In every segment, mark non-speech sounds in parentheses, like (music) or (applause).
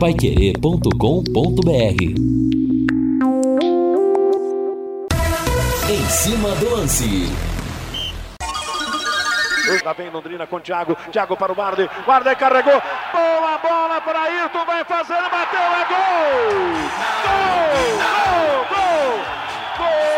paiquerê.com.br Em cima do lance. Lá vem Londrina com Thiago. Thiago para o Guarda. Guarda carregou. Boa bola para Ayrton. Vai fazendo. Bateu. É gol! Gol! Gol! Gol! Gol!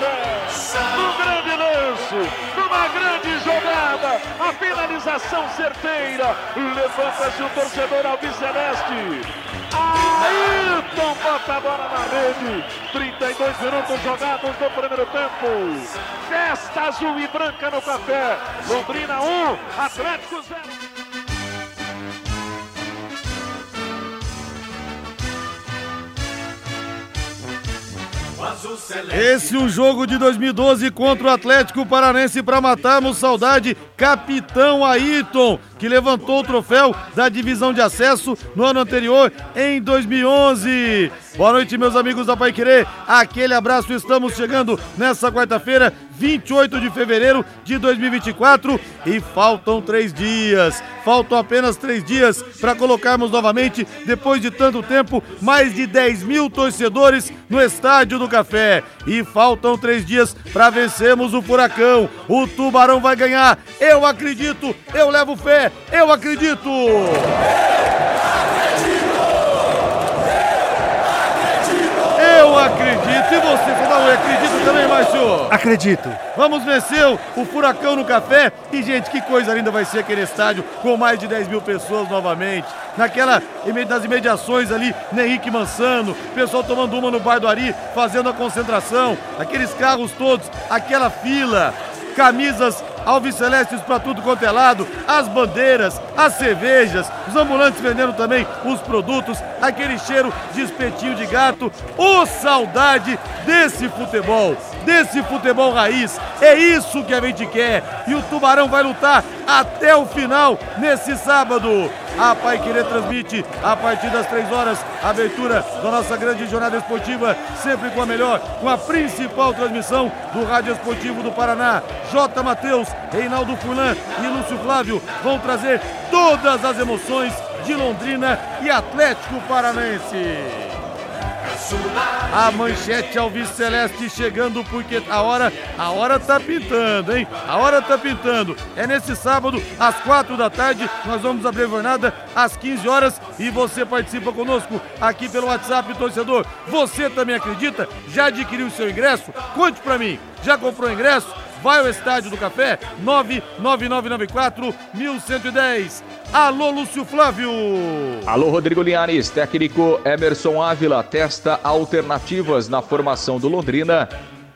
No grande lance, numa grande jogada, a finalização certeira. Levanta-se o torcedor alviceleste. Ayrton bota a bola na rede. 32 minutos jogados no primeiro tempo. Festa azul e branca no café. Londrina 1, Atlético 0. Esse é o jogo de 2012 contra o Atlético Paranense para matarmos saudade. Capitão Ayrton, que levantou o troféu da divisão de acesso no ano anterior, em 2011. Boa noite, meus amigos da Pai Querer. Aquele abraço. Estamos chegando nessa quarta-feira, 28 de fevereiro de 2024 e faltam três dias. Faltam apenas três dias para colocarmos novamente, depois de tanto tempo, mais de 10 mil torcedores no Estádio do Café. E faltam três dias para vencermos o Furacão. O Tubarão vai ganhar. Eu acredito, eu levo fé, eu acredito. Eu acredito. E você, você não acredita também, Márcio? Acredito. Vamos vencer o Furacão no Café. E, gente, que coisa linda vai ser aquele estádio com mais de 10 mil pessoas novamente. Naquela, nas imediações ali, Henrique Mansano, pessoal tomando uma no Bar do Ari, fazendo a concentração, aqueles carros todos, aquela fila, camisas alvicelestes para tudo quanto é lado, as bandeiras, as cervejas, os ambulantes vendendo também os produtos, aquele cheiro de espetinho de gato. Ô saudade desse futebol, desse futebol raiz. É isso que a gente quer. E o Tubarão vai lutar até o final nesse sábado. A Pai Querer transmite a partir das três horas a abertura da nossa grande jornada esportiva, sempre com a melhor, com a principal transmissão do Rádio Esportivo do Paraná. J. Matheus, Reinaldo Fulan e Lúcio Flávio vão trazer todas as emoções de Londrina e Atlético Paranense. A manchete Alves Celeste chegando porque a hora, a hora tá pintando, hein? A hora tá pintando. É nesse sábado, às quatro da tarde, nós vamos abrir a jornada às 15 horas e você participa conosco aqui pelo WhatsApp, torcedor. Você também acredita? Já adquiriu seu ingresso? Conte pra mim. Já comprou ingresso? Vai ao Estádio do Café, 99994 1110. Alô, Lúcio Flávio. Alô, Rodrigo Linhares. Técnico Emerson Ávila testa alternativas na formação do Londrina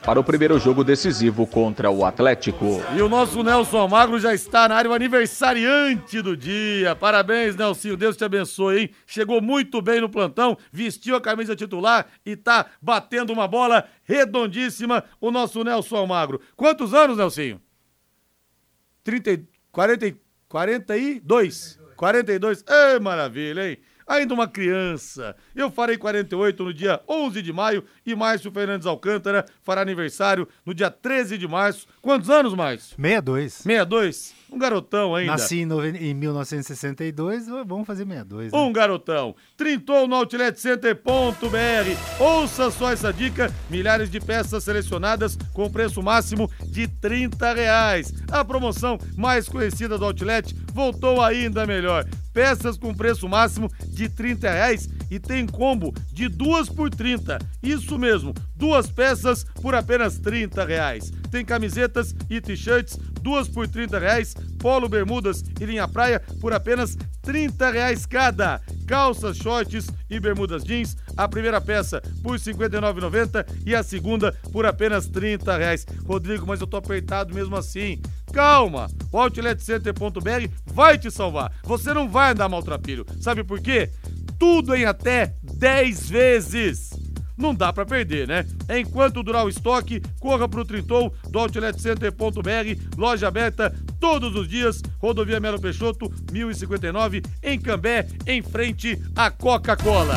para o primeiro jogo decisivo contra o Atlético. E o nosso Nelson Almagro já está na área, o aniversariante do dia. Parabéns, Nelson, Deus te abençoe, hein? Chegou muito bem no plantão, vestiu a camisa titular e tá batendo uma bola redondíssima o nosso Nelson Almagro. Quantos anos, Nelsinho? 30, 40, 42. 42. Ei, maravilha, hein? Ainda uma criança. Eu farei 48 no dia 11 de maio e Márcio Fernandes Alcântara fará aniversário no dia 13 de março. Quantos anos, Márcio? 62. 62? Um garotão ainda. Nasci em, nove... em 1962, vamos fazer 62. Né? Um garotão. Trintou no OutletCenter.br. Ouça só essa dica: milhares de peças selecionadas com preço máximo de 30 reais. A promoção mais conhecida do Outlet voltou ainda melhor peças com preço máximo de 30 reais e tem combo de duas por 30. Isso mesmo, duas peças por apenas 30 reais. Tem camisetas e t-shirts, duas por 30 reais, polo, bermudas e linha praia por apenas 30 reais cada. Calças, shorts e bermudas jeans, a primeira peça por R$ 59,90 e a segunda por apenas 30 reais. Rodrigo, mas eu tô apertado mesmo assim. Calma, o OutletCenter.br vai te salvar. Você não vai andar maltrapilho. Sabe por quê? Tudo em até 10 vezes. Não dá para perder, né? Enquanto durar o estoque, corra pro Trintou do loja aberta todos os dias, rodovia Melo Peixoto, 1059, em Cambé, em frente à Coca-Cola.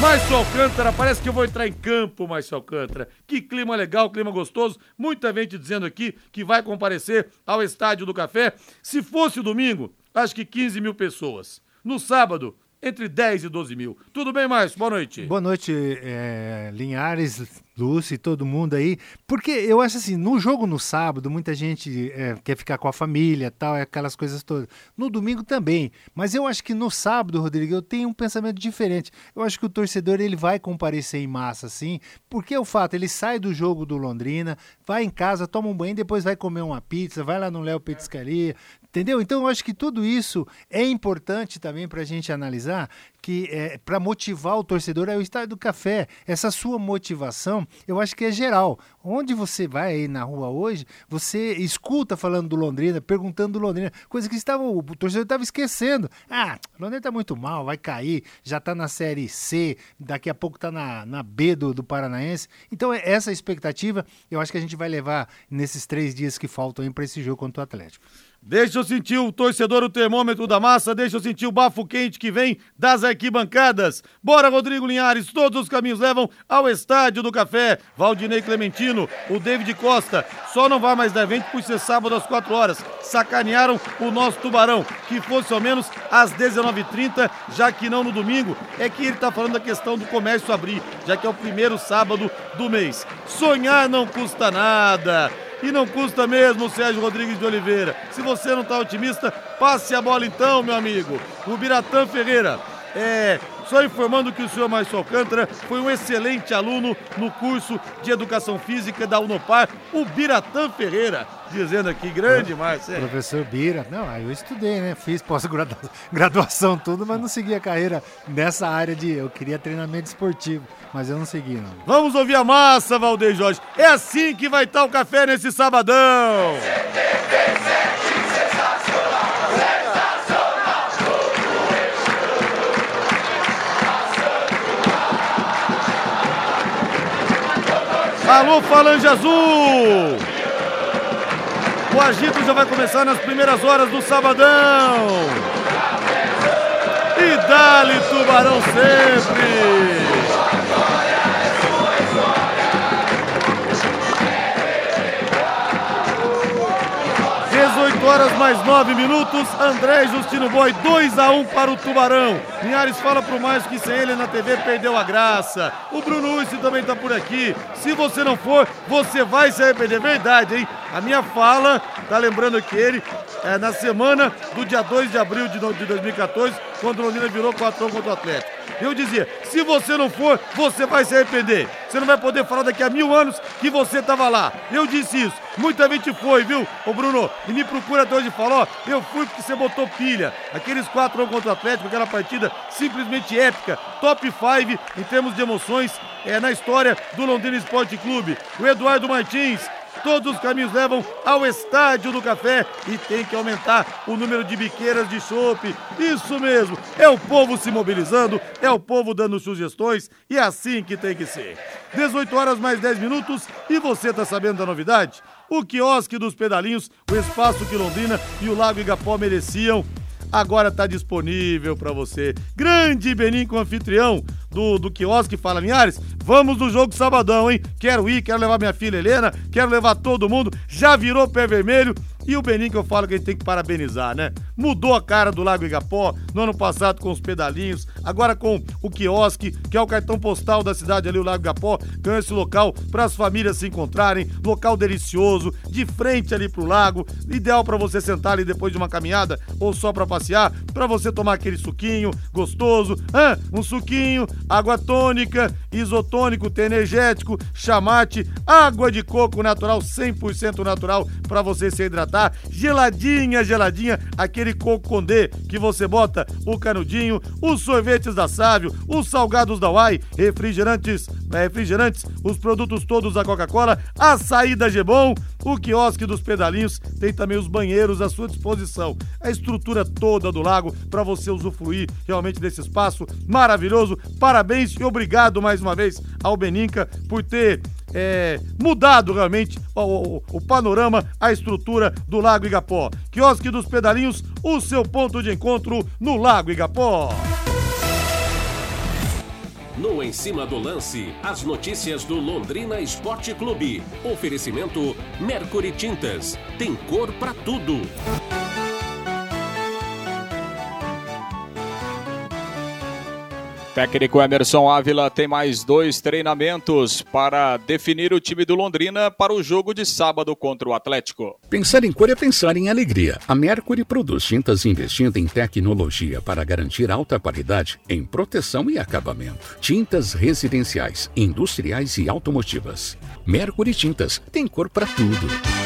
Márcio Alcântara, parece que eu vou entrar em campo, Márcio Alcântara. Que clima legal, clima gostoso. Muita gente dizendo aqui que vai comparecer ao Estádio do Café. Se fosse domingo, acho que 15 mil pessoas. No sábado, entre 10 e 12 mil. Tudo bem, Márcio? Boa noite. Boa noite, é, Linhares, Lúcio e todo mundo aí. Porque eu acho assim, no jogo no sábado, muita gente é, quer ficar com a família tal, é aquelas coisas todas. No domingo também. Mas eu acho que no sábado, Rodrigo, eu tenho um pensamento diferente. Eu acho que o torcedor ele vai comparecer em massa, assim, porque é o fato, ele sai do jogo do Londrina, vai em casa, toma um banho, depois vai comer uma pizza, vai lá no Léo Petiscaria, entendeu? Então eu acho que tudo isso é importante também para a gente analisar que é, para motivar o torcedor é o estádio do café. Essa sua motivação, eu acho que é geral. Onde você vai aí na rua hoje, você escuta falando do Londrina, perguntando do Londrina, coisa que estava, o torcedor estava esquecendo. Ah, Londrina está muito mal, vai cair, já está na Série C, daqui a pouco está na, na B do, do Paranaense. Então, é essa expectativa eu acho que a gente vai levar nesses três dias que faltam para esse jogo contra o Atlético. Deixa eu sentir o torcedor, o termômetro da massa, deixa eu sentir o bafo quente que vem das arquibancadas. Bora, Rodrigo Linhares, todos os caminhos levam ao Estádio do Café. Valdinei Clementino, o David Costa, só não vai mais dar evento por ser sábado às 4 horas. Sacanearam o nosso tubarão, que fosse ao menos às 19h30, já que não no domingo. É que ele tá falando da questão do comércio abrir, já que é o primeiro sábado do mês. Sonhar não custa nada. E não custa mesmo, Sérgio Rodrigues de Oliveira. Se você não está otimista, passe a bola então, meu amigo. O Biratã Ferreira. É, só informando que o senhor Márcio Alcântara foi um excelente aluno no curso de Educação Física da Unopar, o Biratã Ferreira. Dizendo aqui, grande Márcio. Professor Bira. Não, aí eu estudei, né? Fiz pós-graduação, (laughs) tudo, mas não segui a carreira nessa área de. Eu queria treinamento esportivo, mas eu não segui, não. Vamos ouvir a massa, Valdeir Jorge. É assim que vai estar o café nesse sabadão. Alô, Falange Azul! O agito já vai começar nas primeiras horas do sabadão. E dali Tubarão sempre! 18 horas mais 9 minutos. André Justino Boi, 2 a 1 para o Tubarão. Linhares fala pro mais que sem ele na TV perdeu a graça. O Bruno Ussi também tá por aqui. Se você não for, você vai se arrepender. Verdade, hein? A minha fala, tá lembrando que ele, é, na semana do dia 2 de abril de, de 2014, quando o Londrina virou 4 contra o Atlético. Eu dizia, se você não for, você vai se arrepender. Você não vai poder falar daqui a mil anos que você estava lá. Eu disse isso. Muita gente foi, viu, ô Bruno? E me procura até hoje e fala, ó, eu fui porque você botou pilha. Aqueles quatro contra o Atlético, aquela partida simplesmente épica. Top 5 em termos de emoções é, na história do Londrina Esporte Clube. O Eduardo Martins Todos os caminhos levam ao Estádio do Café e tem que aumentar o número de biqueiras de chope. Isso mesmo, é o povo se mobilizando, é o povo dando sugestões e é assim que tem que ser. 18 horas mais 10 minutos e você tá sabendo da novidade? O quiosque dos pedalinhos, o espaço que Londrina e o Lago Igapó mereciam agora está disponível para você. Grande Benim com anfitrião do, do quiosque Fala Linhares. Vamos no jogo sabadão, hein? Quero ir, quero levar minha filha Helena, quero levar todo mundo. Já virou pé vermelho e o Benin que eu falo que a gente tem que parabenizar, né? Mudou a cara do Lago Igapó no ano passado com os pedalinhos, agora com o quiosque, que é o cartão postal da cidade ali, o Lago Igapó, ganhou esse local para as famílias se encontrarem, local delicioso, de frente ali pro lago, ideal para você sentar ali depois de uma caminhada ou só para passear, para você tomar aquele suquinho gostoso, ah, um suquinho, água tônica, isotônico, tem energético, chamate, água de coco natural, 100% natural para você se hidratar tá? Geladinha, geladinha, aquele coco condê que você bota o canudinho, os sorvetes da Sávio, os salgados da Uai, refrigerantes, é, refrigerantes, os produtos todos da Coca-Cola, açaí da Gebon, O quiosque dos pedalinhos tem também os banheiros à sua disposição. A estrutura toda do lago para você usufruir realmente desse espaço maravilhoso. Parabéns e obrigado mais uma vez ao Beninca por ter é, mudado realmente o, o, o, panorama, a estrutura do Lago Igapó. Quiosque dos Pedalinhos, o seu ponto de encontro no Lago Igapó. No Em Cima do Lance, as notícias do Londrina Esporte Clube. Oferecimento Mercury Tintas. Tem cor para tudo. Técnico Emerson Ávila tem mais dois treinamentos para definir o time do Londrina para o jogo de sábado contra o Atlético. Pensar em cor é pensar em alegria. A Mercury produz tintas investindo em tecnologia para garantir alta qualidade em proteção e acabamento. Tintas residenciais, industriais e automotivas. Mercury Tintas tem cor para tudo.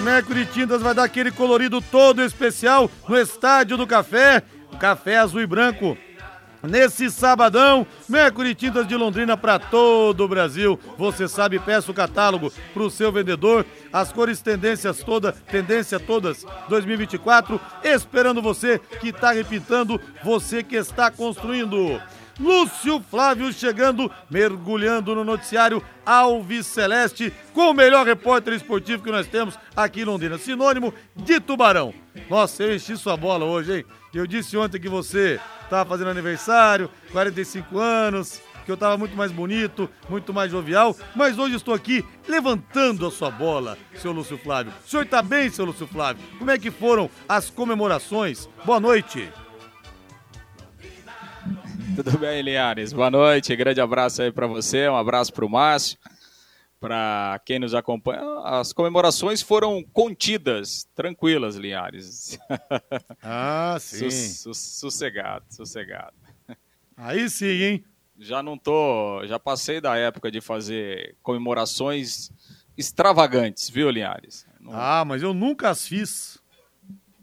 Mercury Tintas vai dar aquele colorido todo especial no Estádio do Café. Café azul e branco. Nesse sabadão, Mercury Tintas de Londrina para todo o Brasil. Você sabe, peça o catálogo para o seu vendedor. As cores tendências todas, tendência todas 2024, esperando você que está repintando, você que está construindo. Lúcio Flávio chegando, mergulhando no noticiário Alves Celeste, com o melhor repórter esportivo que nós temos aqui em Londrina. Sinônimo de Tubarão. Nossa, eu enchi sua bola hoje, hein? Eu disse ontem que você estava fazendo aniversário, 45 anos, que eu estava muito mais bonito, muito mais jovial, mas hoje estou aqui levantando a sua bola, seu Lúcio Flávio. O senhor está bem, seu Lúcio Flávio? Como é que foram as comemorações? Boa noite. Tudo bem, Linhares? Boa noite, grande abraço aí para você, um abraço para o Márcio, para quem nos acompanha. As comemorações foram contidas, tranquilas, Linhares. (laughs) Ah, sim. Su sossegado, sossegado. Aí sim, hein? Já não tô, já passei da época de fazer comemorações extravagantes, viu, Linhares? Não... Ah, mas eu nunca as fiz.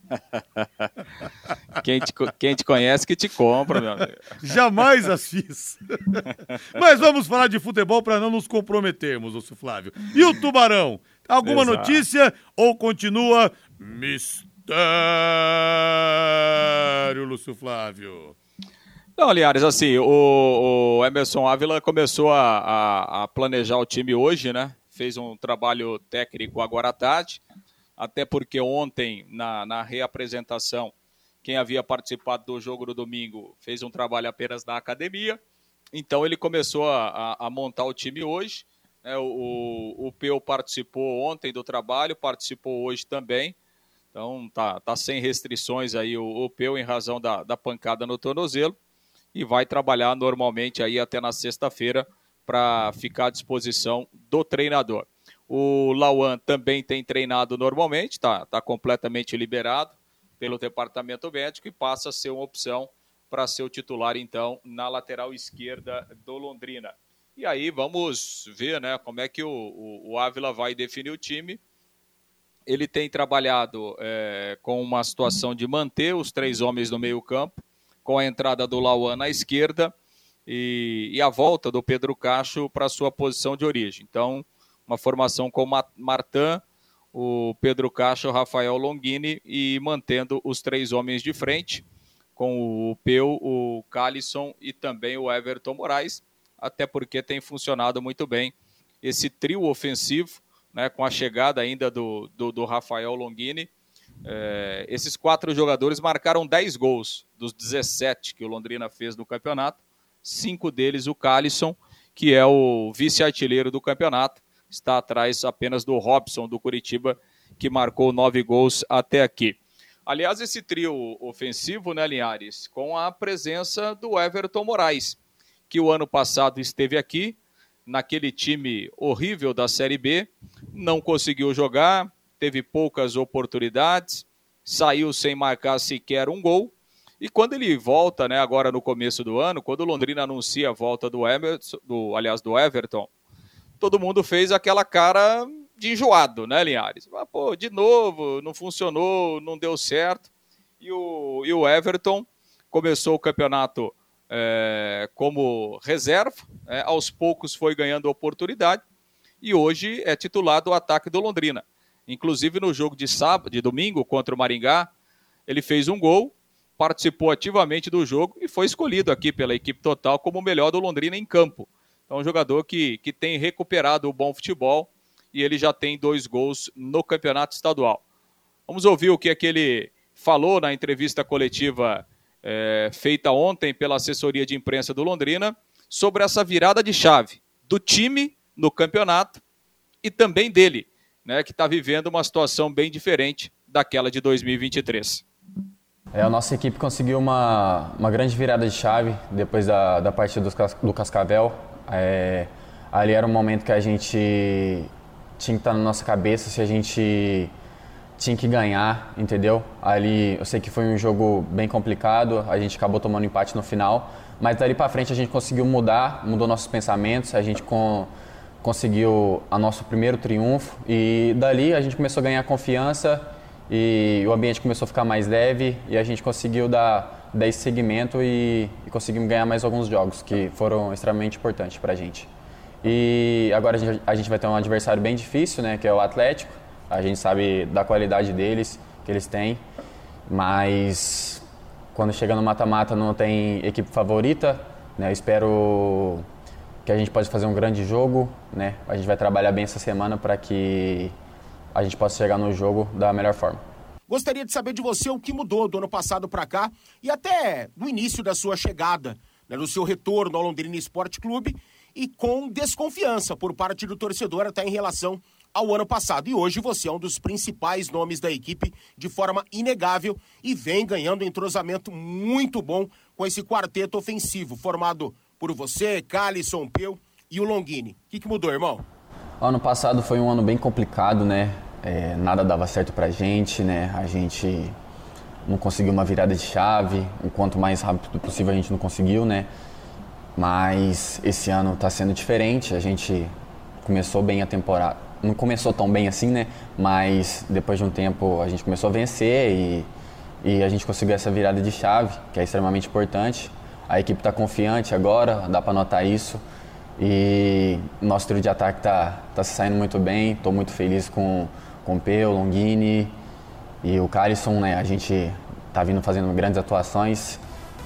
(laughs) quem, te, quem te conhece que te compra, meu amigo. Jamais as fiz. Mas vamos falar de futebol para não nos comprometermos, Lúcio Flávio. E o Tubarão? Alguma Exato. notícia ou continua mistério, Lúcio Flávio? Não, assim, o, o Emerson Ávila começou a, a, a, planejar o time hoje, né? Fez um trabalho técnico agora à tarde até porque ontem, na, na reapresentação, quem havia participado do jogo no domingo fez um trabalho apenas na academia. Então ele começou a, a, a montar o time hoje. É, o, o Peu participou ontem do trabalho, participou hoje também. Então tá, tá sem restrições aí o, o Peu em razão da, da pancada no tornozelo. E vai trabalhar normalmente aí até na sexta-feira para ficar à disposição do treinador. O Lauan também tem treinado normalmente, está tá completamente liberado pelo departamento médico e passa a ser uma opção para ser o titular, então, na lateral esquerda do Londrina. E aí vamos ver né, como é que o, o, o Ávila vai definir o time. Ele tem trabalhado é, com uma situação de manter os três homens no meio-campo, com a entrada do Lauan na esquerda e, e a volta do Pedro Cacho para sua posição de origem. Então, uma formação com Martin, o Pedro Caixa, o Rafael Longini e mantendo os três homens de frente, com o Peu, o Calisson e também o Everton Moraes, até porque tem funcionado muito bem esse trio ofensivo, né, com a chegada ainda do, do, do Rafael Longini. É, esses quatro jogadores marcaram 10 gols dos 17 que o Londrina fez no campeonato, cinco deles o Calisson, que é o vice-artilheiro do campeonato, está atrás apenas do Robson do Curitiba, que marcou nove gols até aqui. Aliás, esse trio ofensivo, né, Linhares, com a presença do Everton Moraes, que o ano passado esteve aqui, naquele time horrível da Série B, não conseguiu jogar, teve poucas oportunidades, saiu sem marcar sequer um gol. E quando ele volta, né, agora no começo do ano, quando o Londrina anuncia a volta do Emerson, do, aliás, do Everton, todo mundo fez aquela cara de enjoado, né, Linhares? Mas, pô, de novo, não funcionou, não deu certo. E o, e o Everton começou o campeonato é, como reserva, é, aos poucos foi ganhando oportunidade e hoje é titular do ataque do Londrina. Inclusive no jogo de sábado, de domingo contra o Maringá, ele fez um gol, participou ativamente do jogo e foi escolhido aqui pela equipe total como o melhor do Londrina em campo. Então, um jogador que, que tem recuperado o bom futebol e ele já tem dois gols no campeonato estadual. Vamos ouvir o que, é que ele falou na entrevista coletiva é, feita ontem pela assessoria de imprensa do Londrina sobre essa virada de chave do time no campeonato e também dele, né, que está vivendo uma situação bem diferente daquela de 2023. É, a nossa equipe conseguiu uma, uma grande virada de chave depois da, da partida do, do Cascavel. É, ali era um momento que a gente tinha que estar na nossa cabeça se a gente tinha que ganhar, entendeu? Ali eu sei que foi um jogo bem complicado, a gente acabou tomando empate no final, mas dali para frente a gente conseguiu mudar, mudou nossos pensamentos, a gente com, conseguiu a nosso primeiro triunfo e dali a gente começou a ganhar confiança e o ambiente começou a ficar mais leve e a gente conseguiu dar, dar esse segmento e, e conseguimos ganhar mais alguns jogos que foram extremamente importantes para a gente. E agora a gente, a gente vai ter um adversário bem difícil, né, que é o Atlético. A gente sabe da qualidade deles, que eles têm, mas quando chega no mata-mata não tem equipe favorita, né? Eu espero que a gente possa fazer um grande jogo, né? A gente vai trabalhar bem essa semana para que a gente possa chegar no jogo da melhor forma. Gostaria de saber de você o que mudou do ano passado para cá e até do início da sua chegada, né, do seu retorno ao Londrina Esporte Clube e com desconfiança por parte do torcedor até em relação ao ano passado. E hoje você é um dos principais nomes da equipe de forma inegável e vem ganhando um entrosamento muito bom com esse quarteto ofensivo formado por você, Calisson, Peu e o Longini. O que, que mudou, irmão? Ano passado foi um ano bem complicado, né? É, nada dava certo pra gente, né? A gente não conseguiu uma virada de chave, o quanto mais rápido possível a gente não conseguiu, né? Mas esse ano está sendo diferente, a gente começou bem a temporada, não começou tão bem assim, né? Mas depois de um tempo a gente começou a vencer e, e a gente conseguiu essa virada de chave, que é extremamente importante. A equipe está confiante agora, dá para notar isso. E nosso trio de ataque está tá se saindo muito bem. Estou muito feliz com, com o Peu, o Longini e o Carlson, né? A gente está vindo fazendo grandes atuações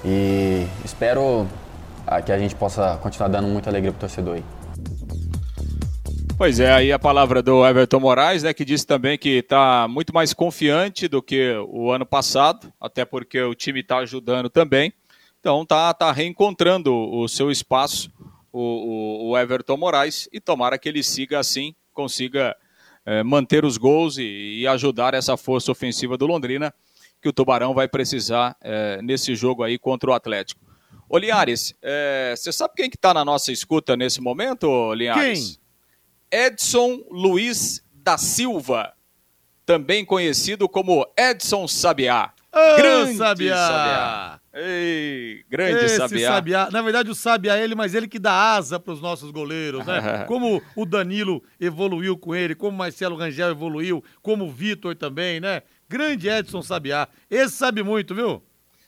e espero que a gente possa continuar dando muita alegria para o torcedor aí. Pois é, aí a palavra do Everton Moraes, né, que disse também que está muito mais confiante do que o ano passado, até porque o time está ajudando também. Então tá, tá reencontrando o seu espaço, o, o, Everton Moraes, e tomara que ele siga assim, consiga é, manter os gols e, e, ajudar essa força ofensiva do Londrina, que o Tubarão vai precisar é, nesse jogo aí contra o Atlético. Ô Linhares, é, você sabe quem que está na nossa escuta nesse momento, Linhares? Quem? Edson Luiz da Silva, também conhecido como Edson Sabiá. Oh, grande Sabiá! Sabiá. Ei, grande Esse Sabiá. Sabiá. Na verdade, o Sabiá é ele, mas ele que dá asa para os nossos goleiros, né? (laughs) como o Danilo evoluiu com ele, como o Marcelo Rangel evoluiu, como o Vitor também, né? Grande Edson Sabiá. Esse sabe muito, viu?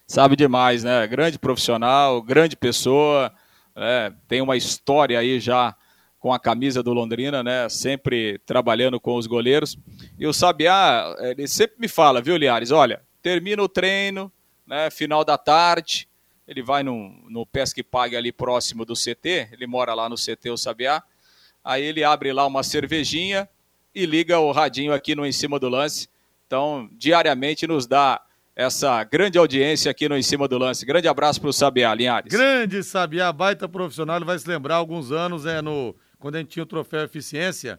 Sabe demais, né? Grande profissional, grande pessoa, é, tem uma história aí já com a camisa do Londrina, né? Sempre trabalhando com os goleiros. E o Sabiá, ele sempre me fala, viu, Liares? Olha, termina o treino, né? Final da tarde, ele vai no, no Pesque Pague ali próximo do CT, ele mora lá no CT, o Sabiá. Aí ele abre lá uma cervejinha e liga o radinho aqui no Em Cima do Lance. Então, diariamente nos dá essa grande audiência aqui no Em Cima do Lance. Grande abraço para o Sabiá, Linhares. Grande Sabiá, baita profissional, ele vai se lembrar alguns anos é no quando a gente tinha o troféu Eficiência,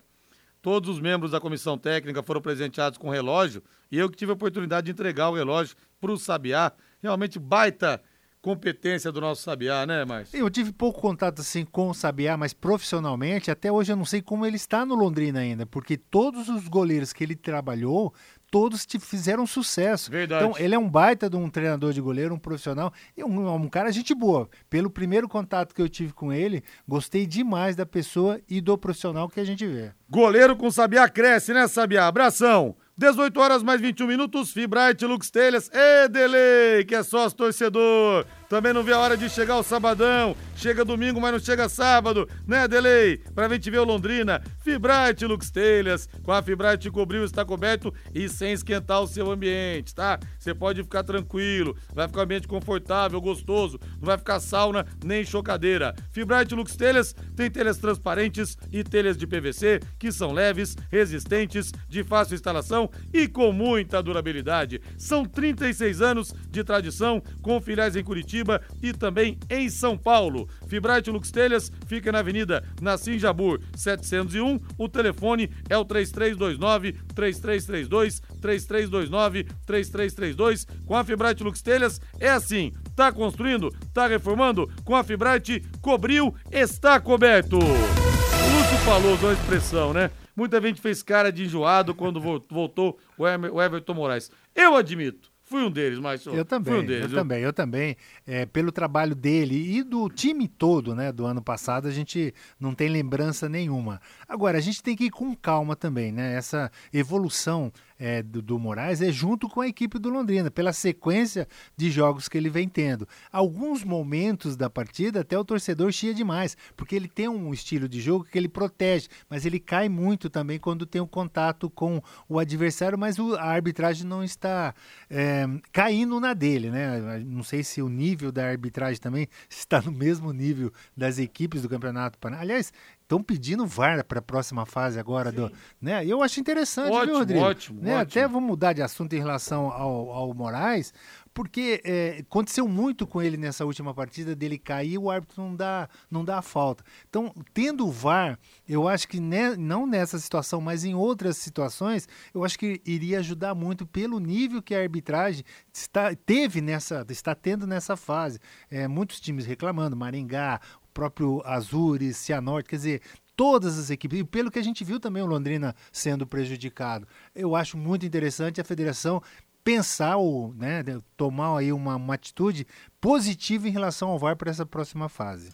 todos os membros da comissão técnica foram presenteados com relógio e eu que tive a oportunidade de entregar o relógio para o Sabiá. Realmente baita competência do nosso Sabiá, né, Márcio? Eu tive pouco contato assim com o Sabiá, mas profissionalmente, até hoje eu não sei como ele está no Londrina ainda, porque todos os goleiros que ele trabalhou todos te fizeram sucesso. Verdade. Então, ele é um baita de um treinador de goleiro, um profissional e um, um cara gente boa. Pelo primeiro contato que eu tive com ele, gostei demais da pessoa e do profissional que a gente vê. Goleiro com Sabiá cresce, né, Sabiá? Abração! 18 horas mais 21 minutos, Fibrite Lux Telhas, Edelei, que é sócio torcedor. Também não vê a hora de chegar o sabadão. Chega domingo, mas não chega sábado, né, Delay? Pra gente ver o Londrina. Fibrate Lux Telhas. Com a Fibrate cobriu, está coberto e sem esquentar o seu ambiente, tá? Você pode ficar tranquilo. Vai ficar um ambiente confortável, gostoso. Não vai ficar sauna nem chocadeira. Fibrate Lux Telhas tem telhas transparentes e telhas de PVC que são leves, resistentes, de fácil instalação e com muita durabilidade. São 36 anos de tradição com filiais em Curitiba e também em São Paulo. Fibrate Lux Telhas fica na Avenida Nassim Jabur 701. O telefone é o 3329 3332 3329 3332. Com a Fibrate Lux Telhas é assim. Tá construindo? Tá reformando? Com a Fibrate cobriu, está coberto. O Lúcio falou, usou a expressão, né? Muita gente fez cara de enjoado quando voltou o Everton Moraes. Eu admito. Fui um deles, mas eu também, um deles, eu viu? também, eu também. É, pelo trabalho dele e do time todo, né, do ano passado, a gente não tem lembrança nenhuma. Agora a gente tem que ir com calma também, né? Essa evolução é, do, do, Moraes é junto com a equipe do Londrina, pela sequência de jogos que ele vem tendo. Alguns momentos da partida até o torcedor chia demais, porque ele tem um estilo de jogo que ele protege, mas ele cai muito também quando tem o um contato com o adversário, mas o, a arbitragem não está é, caindo na dele, né? Não sei se o nível da arbitragem também (laughs) está no mesmo nível das equipes do Campeonato Paranaense. Aliás, estão pedindo VAR para a próxima fase agora. Do, né? Eu acho interessante, ótimo, viu, Rodrigo? Ótimo, né? ótimo. Até vou mudar de assunto em relação ao, ao Moraes, porque é, aconteceu muito com ele nessa última partida, dele cair o árbitro não dá, não dá a falta. Então, tendo o VAR, eu acho que ne, não nessa situação, mas em outras situações, eu acho que iria ajudar muito pelo nível que a arbitragem está, teve nessa, está tendo nessa fase. É, muitos times reclamando, Maringá, próprio Azures, Cianorte, quer dizer, todas as equipes, e pelo que a gente viu também o Londrina sendo prejudicado. Eu acho muito interessante a federação pensar ou né, tomar aí uma, uma atitude positiva em relação ao VAR para essa próxima fase.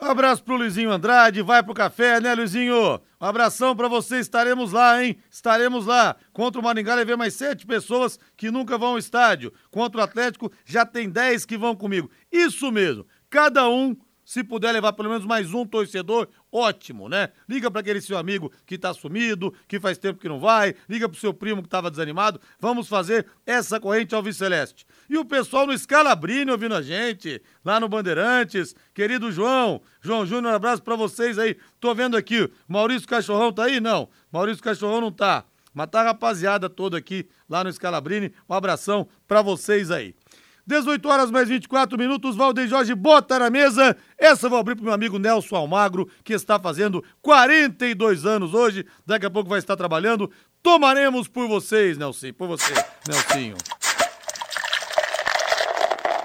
Um abraço pro Luizinho Andrade, vai pro café, né, Luizinho? Um abração para você, estaremos lá, hein? Estaremos lá. Contra o Maringá levei mais sete pessoas que nunca vão ao estádio. Contra o Atlético já tem dez que vão comigo. Isso mesmo, cada um se puder levar pelo menos mais um torcedor, ótimo, né? Liga para aquele seu amigo que tá sumido, que faz tempo que não vai, liga pro seu primo que tava desanimado. Vamos fazer essa corrente Alves Celeste. E o pessoal no Scalabrini ouvindo a gente, lá no Bandeirantes, querido João, João Júnior, um abraço para vocês aí. Tô vendo aqui, Maurício Cachorrão tá aí? Não, Maurício Cachorrão não tá. Mas tá a rapaziada toda aqui lá no Scalabrini. Um abração para vocês aí. 18 horas mais 24 minutos, Valdeir Jorge bota na mesa. Essa eu vou abrir pro meu amigo Nelson Almagro, que está fazendo 42 anos hoje. Daqui a pouco vai estar trabalhando. Tomaremos por vocês, Nelson, por você, Nelsinho.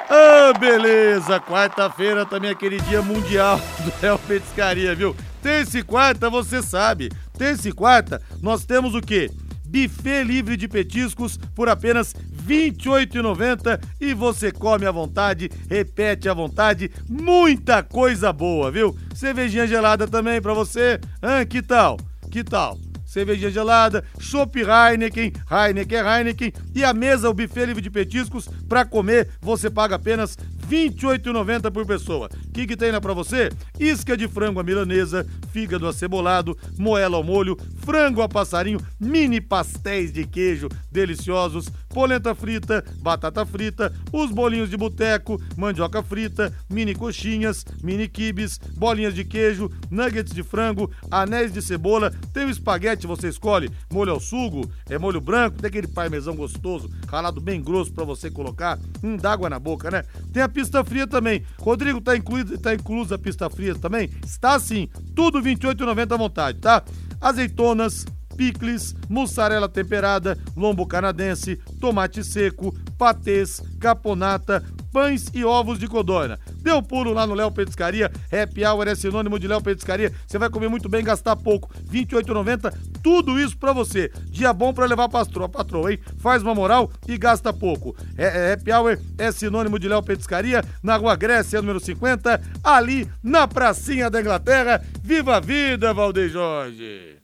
Ah, beleza! Quarta-feira também é aquele dia mundial (laughs) do Real Petiscaria, viu? Terça e quarta, você sabe. Terça e quarta, nós temos o quê? Buffet livre de petiscos por apenas R$ 28,90 e você come à vontade, repete à vontade, muita coisa boa, viu? Cervejinha gelada também para você, ah, que tal? Que tal? Cervejinha gelada, chopp Heineken, Heineken é Heineken e a mesa, o buffet livre de petiscos, para comer você paga apenas R$ 28,90 por pessoa. O que, que tem lá pra você? Isca de frango à milanesa, fígado acebolado, moela ao molho, frango a passarinho, mini pastéis de queijo deliciosos, polenta frita, batata frita, os bolinhos de boteco, mandioca frita, mini coxinhas, mini quibes, bolinhas de queijo, nuggets de frango, anéis de cebola, tem o espaguete, você escolhe, molho ao sugo, é molho branco, tem aquele parmesão gostoso, ralado bem grosso para você colocar, um d'água na boca, né? Tem a pista fria também. Rodrigo, tá incluído, tá inclusa a pista fria também? Está sim. Tudo R$ 28,90 à vontade, tá? Azeitonas, picles, mussarela temperada, lombo canadense, tomate seco, patês, caponata, pães e ovos de codorna. Dê um pulo lá no Léo Petiscaria, Happy Hour é sinônimo de Léo Petiscaria. Você vai comer muito bem, gastar pouco. R$ 28,90, tudo isso para você. Dia bom para levar pra patroa, patroa, hein? Faz uma moral e gasta pouco. É, é, Happy Hour é sinônimo de Léo Petiscaria, na Rua Grécia, número 50, ali na pracinha da Inglaterra. Viva a vida, Valdeir Jorge!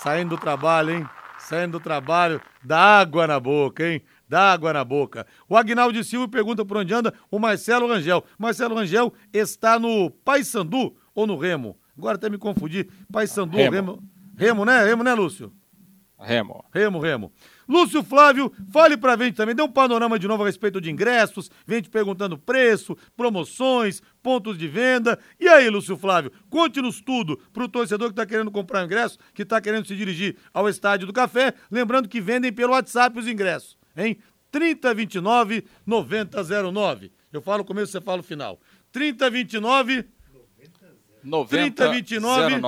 Saindo do trabalho, hein? saindo do trabalho, dá água na boca, hein? Dá água na boca. O Agnaldo Silva pergunta por onde anda o Marcelo Rangel. Marcelo Rangel está no Paysandu ou no Remo? Agora até me confundi. Paysandu, Remo. Remo. Remo, né? Remo, né, Lúcio? Remo. Remo, Remo. Lúcio Flávio, fale pra gente também, dê um panorama de novo a respeito de ingressos, vem te perguntando preço, promoções, pontos de venda. E aí, Lúcio Flávio, conte-nos tudo pro torcedor que tá querendo comprar ingresso, que tá querendo se dirigir ao Estádio do Café, lembrando que vendem pelo WhatsApp os ingressos, hein? 3029 9009. Eu falo o começo, você fala o final. 3029 3029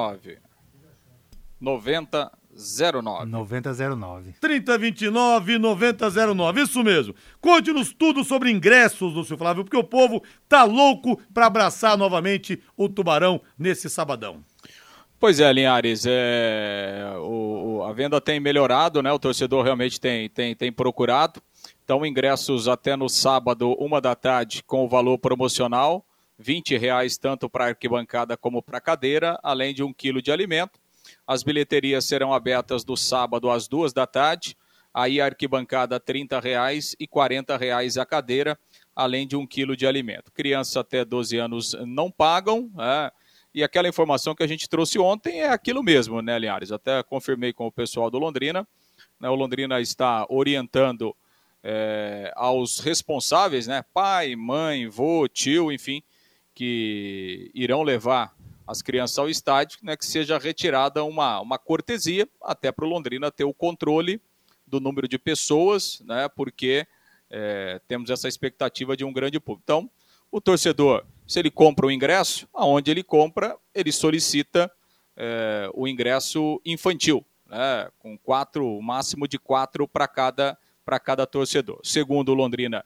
90 09. 9009. 3029 9009. Isso mesmo. Conte-nos tudo sobre ingressos, Lúcio Flávio, porque o povo tá louco para abraçar novamente o Tubarão nesse sabadão. Pois é, Linhares, é, o, a venda tem melhorado, né? O torcedor realmente tem, tem, tem procurado. Então, ingressos até no sábado, uma da tarde, com o valor promocional, 20 reais tanto para arquibancada como para cadeira, além de um quilo de alimento. As bilheterias serão abertas do sábado às duas da tarde. Aí a arquibancada R$ reais e R$ reais a cadeira, além de um quilo de alimento. Crianças até 12 anos não pagam. É, e aquela informação que a gente trouxe ontem é aquilo mesmo, né, Linhares? Até confirmei com o pessoal do Londrina. Né, o Londrina está orientando é, aos responsáveis, né, pai, mãe, vô, tio, enfim, que irão levar as crianças ao estádio, né, que seja retirada uma, uma cortesia, até para o Londrina ter o controle do número de pessoas, né, porque é, temos essa expectativa de um grande público. Então, o torcedor, se ele compra o ingresso, aonde ele compra, ele solicita é, o ingresso infantil, né, com quatro, o máximo de quatro para cada, cada torcedor. Segundo Londrina,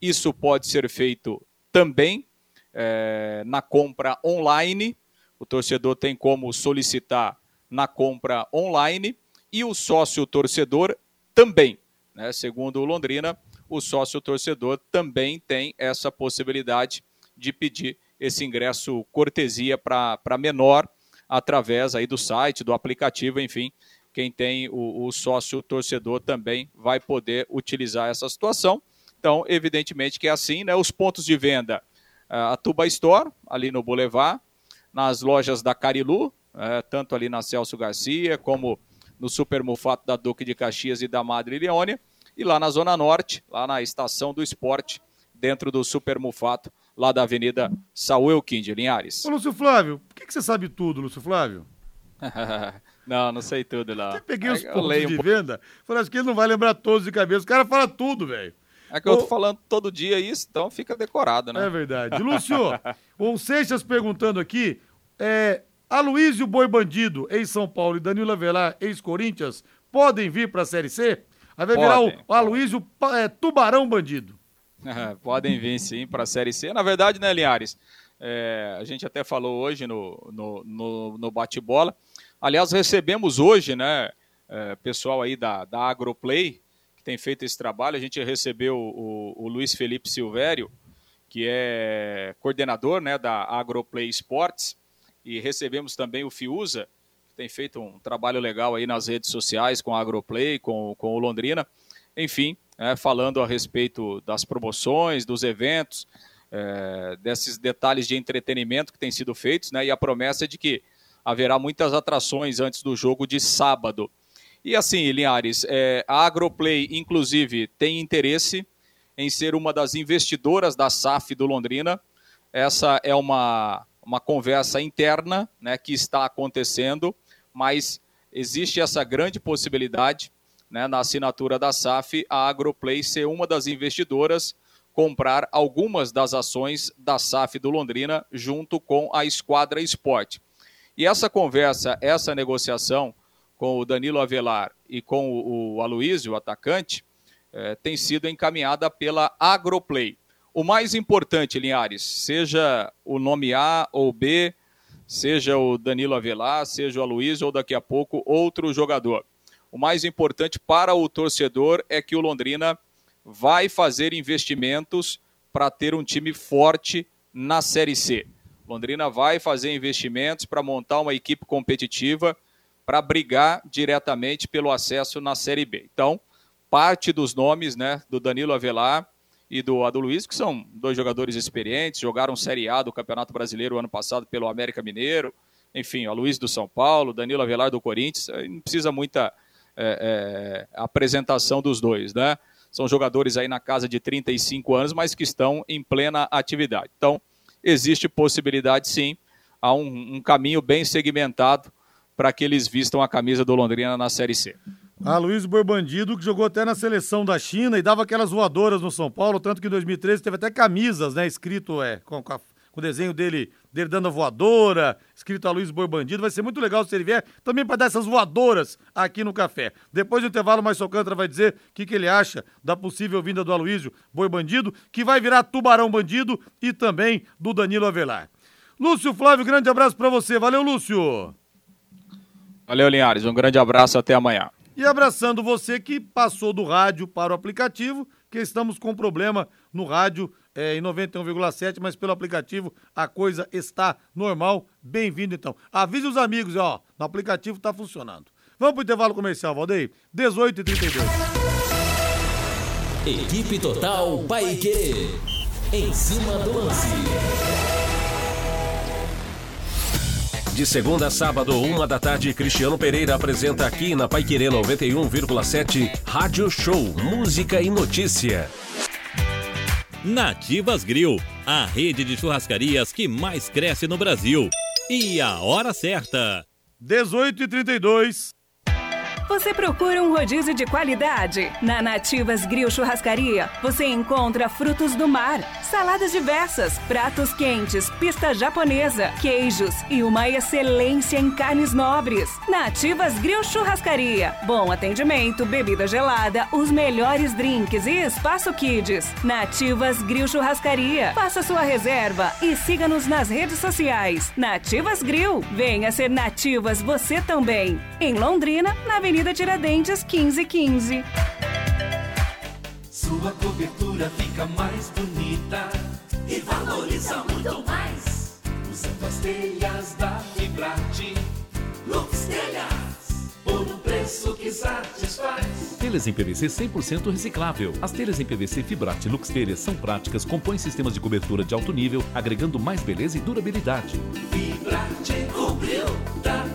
isso pode ser feito também é, na compra online, o torcedor tem como solicitar na compra online e o sócio torcedor também. Né? Segundo Londrina, o sócio torcedor também tem essa possibilidade de pedir esse ingresso cortesia para menor através aí do site, do aplicativo, enfim. Quem tem o, o sócio torcedor também vai poder utilizar essa situação. Então, evidentemente que é assim, né? Os pontos de venda, a Tuba Store, ali no Boulevard, nas lojas da Carilu, é, tanto ali na Celso Garcia, como no Super Mufato da Duque de Caxias e da Madre Leônia, e lá na Zona Norte, lá na Estação do Esporte, dentro do Super Mufato, lá da Avenida Saúl Elquim de Linhares. Ô, Lúcio Flávio, por que, que você sabe tudo, Lúcio Flávio? (laughs) não, não sei tudo, não. Eu peguei os pontos de um... venda, falei, acho que ele não vai lembrar todos de cabeça. O cara fala tudo, velho. É que eu tô falando todo dia isso, então fica decorado, né? É verdade. Lúcio, (laughs) o Seixas perguntando aqui, é, Aloysio Boi Bandido, ex-São Paulo, e Danilo Avelar, ex-Corinthians, podem vir para a Série C? Aí vai virar o Aloysio é, Tubarão Bandido. Podem vir sim para a Série C. Na verdade, né, Linhares? É, a gente até falou hoje no, no, no, no bate-bola. Aliás, recebemos hoje, né, é, pessoal aí da, da Agroplay, que tem feito esse trabalho. A gente recebeu o, o Luiz Felipe Silvério, que é coordenador né, da Agroplay Sports, e recebemos também o Fiuza, que tem feito um trabalho legal aí nas redes sociais com a Agroplay, com, com o Londrina. Enfim, é, falando a respeito das promoções, dos eventos, é, desses detalhes de entretenimento que têm sido feitos, né, e a promessa de que haverá muitas atrações antes do jogo de sábado. E assim, Linhares, é, a Agroplay, inclusive, tem interesse em ser uma das investidoras da SAF do Londrina. Essa é uma, uma conversa interna né, que está acontecendo, mas existe essa grande possibilidade né, na assinatura da SAF, a Agroplay ser uma das investidoras, comprar algumas das ações da SAF do Londrina junto com a Esquadra Esporte. E essa conversa, essa negociação, com o Danilo Avelar e com o, o Aloysio, o atacante, é, tem sido encaminhada pela Agroplay. O mais importante, Linhares, seja o nome A ou B, seja o Danilo Avelar, seja o Aloysio ou daqui a pouco outro jogador. O mais importante para o torcedor é que o Londrina vai fazer investimentos para ter um time forte na Série C. Londrina vai fazer investimentos para montar uma equipe competitiva para brigar diretamente pelo acesso na Série B. Então, parte dos nomes né, do Danilo Avelar e do Ado Luiz, que são dois jogadores experientes, jogaram Série A do Campeonato Brasileiro ano passado pelo América Mineiro, enfim, a Luiz do São Paulo, Danilo Avelar do Corinthians, não precisa muita é, é, apresentação dos dois, né? São jogadores aí na casa de 35 anos, mas que estão em plena atividade. Então, existe possibilidade sim, há um, um caminho bem segmentado para que eles vistam a camisa do Londrina na Série C. Ah, Luiz Borbandido, que jogou até na seleção da China e dava aquelas voadoras no São Paulo, tanto que em 2013 teve até camisas, né, escrito é, com, com, o desenho dele, dele dando a voadora, escrito a Luiz Borbandido. Vai ser muito legal se ele vier também para dar essas voadoras aqui no café. Depois do intervalo, mais Socantra vai dizer o que, que ele acha da possível vinda do Aloysio Borbandido, que vai virar Tubarão Bandido e também do Danilo Avelar. Lúcio Flávio, grande abraço para você. Valeu, Lúcio! Valeu, Linhares. Um grande abraço, até amanhã. E abraçando você que passou do rádio para o aplicativo, que estamos com problema no rádio é, em 91,7, mas pelo aplicativo a coisa está normal. Bem-vindo então. Avise os amigos, ó, no aplicativo está funcionando. Vamos para o intervalo comercial, Valdeir? 18 e 32. Equipe Total Paique. Em cima do lance. De segunda a sábado, uma da tarde, Cristiano Pereira apresenta aqui na Paiquerê 91,7 Rádio Show Música e Notícia. Nativas Grill, a rede de churrascarias que mais cresce no Brasil. E a hora certa. 18 e 32. Você procura um rodízio de qualidade? Na Nativas Grill Churrascaria, você encontra frutos do mar, saladas diversas, pratos quentes, pista japonesa, queijos e uma excelência em carnes nobres. Nativas Grill Churrascaria. Bom atendimento, bebida gelada, os melhores drinks e espaço kids. Nativas Grill Churrascaria. Faça sua reserva e siga-nos nas redes sociais. Nativas Grill. Venha ser Nativas você também. Em Londrina, na Avenida Avenida Tiradentes 1515. Sua cobertura fica mais bonita e valoriza muito mais. Usando as telhas da Fibrate, Lux Telhas, por um preço que satisfaz. Telhas em PVC 100% reciclável. As telhas em PVC Fibrate Lux Telhas são práticas, compõem sistemas de cobertura de alto nível, agregando mais beleza e durabilidade. Fibrate cobriu, tá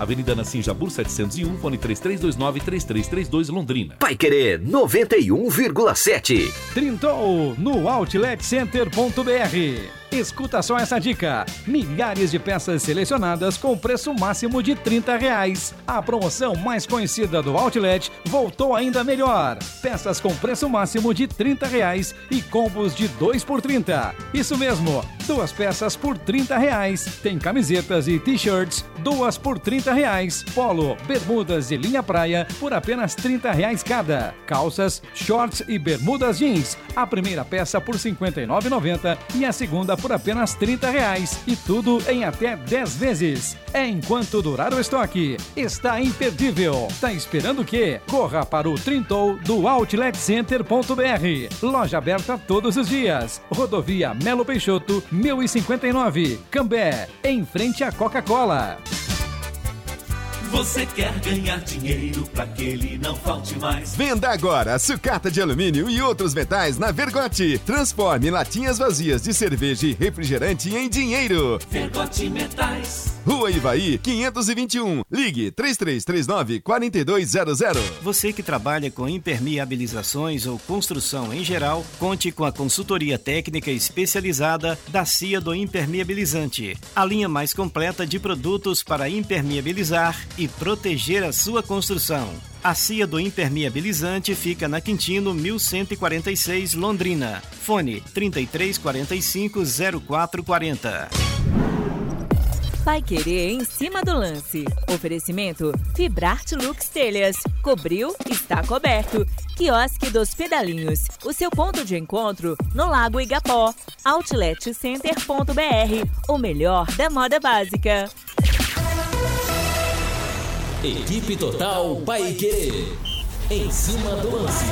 Avenida Nassim Jabur 701, fone 3329-3332 Londrina. Pai Querer 91,7. Trintou no outletcenter.br. Escuta só essa dica: milhares de peças selecionadas com preço máximo de 30 reais. A promoção mais conhecida do Outlet voltou ainda melhor. Peças com preço máximo de 30 reais e combos de 2 por 30. Isso mesmo, duas peças por 30 reais. Tem camisetas e t-shirts, duas por 30 reais. Polo, bermudas e linha praia por apenas 30 reais cada. Calças, shorts e bermudas jeans. A primeira peça por R$ 59,90 e a segunda por apenas 30 reais e tudo em até 10 vezes. É enquanto durar o estoque. Está imperdível. Tá esperando o quê? Corra para o Trintou do OutletCenter.br. Loja aberta todos os dias. Rodovia Melo Peixoto, 1059. Cambé, em frente à Coca-Cola. Você quer ganhar dinheiro para que ele não falte mais? Venda agora sucata de alumínio e outros metais na Vergote. Transforme latinhas vazias de cerveja e refrigerante em dinheiro. Vergote Metais. Rua Ivaí, 521. Ligue 3339 4200. Você que trabalha com impermeabilizações ou construção em geral, conte com a consultoria técnica especializada da CIA do Impermeabilizante. A linha mais completa de produtos para impermeabilizar e proteger a sua construção. A CIA do Impermeabilizante fica na Quintino 1146, Londrina. Fone 3345 0440. Vai querer em cima do lance. Oferecimento Fibrarte Lux Telhas. Cobriu, está coberto. Quiosque dos Pedalinhos. O seu ponto de encontro no Lago Igapó. Outletcenter.br. O melhor da moda básica. Equipe Total Paique. Em cima do lance.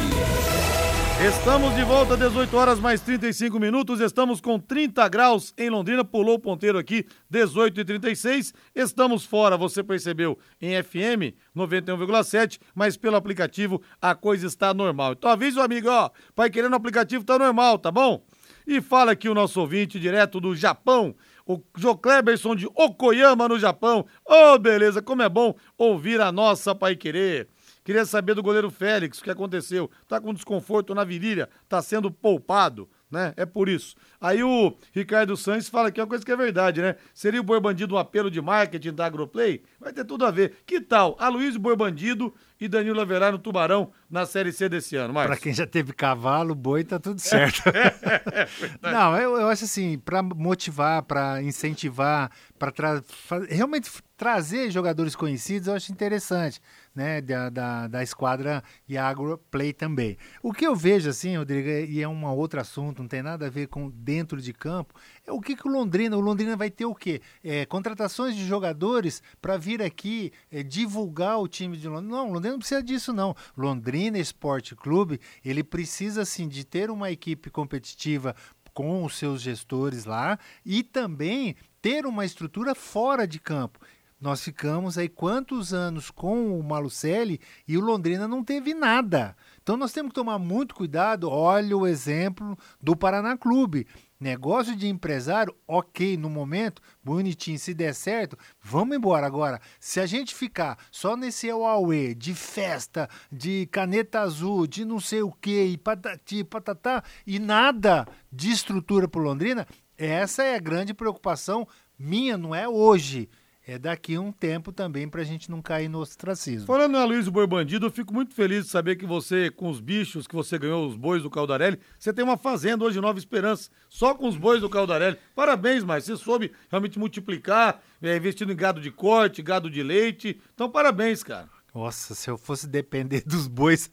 Estamos de volta, 18 horas mais 35 minutos. Estamos com 30 graus em Londrina. Pulou o ponteiro aqui, 18 e 36. Estamos fora, você percebeu, em FM 91,7, mas pelo aplicativo a coisa está normal. Então avisa o amigo, ó, Pai Querendo no aplicativo tá normal, tá bom? E fala aqui o nosso ouvinte direto do Japão, o Joe Kleberson de Okoyama, no Japão. Ô, oh, beleza, como é bom ouvir a nossa Pai Querer. Queria saber do goleiro Félix, o que aconteceu? Tá com desconforto na virilha, tá sendo poupado, né? É por isso. Aí o Ricardo Santos fala aqui uma coisa que é verdade, né? Seria o Boi Bandido um apelo de marketing da Agroplay? Vai ter tudo a ver. Que tal? Aloysio Boi Bandido e Danilo Avelar no Tubarão na Série C desse ano, Marcos? Pra quem já teve cavalo, boi, tá tudo (laughs) certo. é Não, eu, eu acho assim, para motivar, para incentivar, para tra realmente trazer jogadores conhecidos, eu acho interessante né, da, da, da esquadra Iagro Play também. O que eu vejo, assim, Rodrigo, e é um outro assunto, não tem nada a ver com dentro de campo, é o que, que o Londrina, o Londrina vai ter o quê? É, contratações de jogadores para vir aqui é, divulgar o time de Londrina. Não, Londrina não precisa disso, não. Londrina Esporte Clube, ele precisa, assim, de ter uma equipe competitiva com os seus gestores lá e também ter uma estrutura fora de campo. Nós ficamos aí quantos anos com o Malucelli e o Londrina não teve nada. Então nós temos que tomar muito cuidado. Olha o exemplo do Paraná Clube. Negócio de empresário, ok, no momento, bonitinho, se der certo, vamos embora. Agora, se a gente ficar só nesse Huawei de festa, de caneta azul, de não sei o que, e patati, patatá, e nada de estrutura para Londrina, essa é a grande preocupação minha, não é hoje é daqui um tempo também para a gente não cair no ostracismo. Falando em Aloysio Boi Bandido, eu fico muito feliz de saber que você, com os bichos que você ganhou, os bois do Caldarelli, você tem uma fazenda hoje Nova Esperança, só com os bois do Caldarelli. Parabéns, mas você soube realmente multiplicar, é, investindo em gado de corte, gado de leite. Então, parabéns, cara. Nossa, se eu fosse depender dos bois.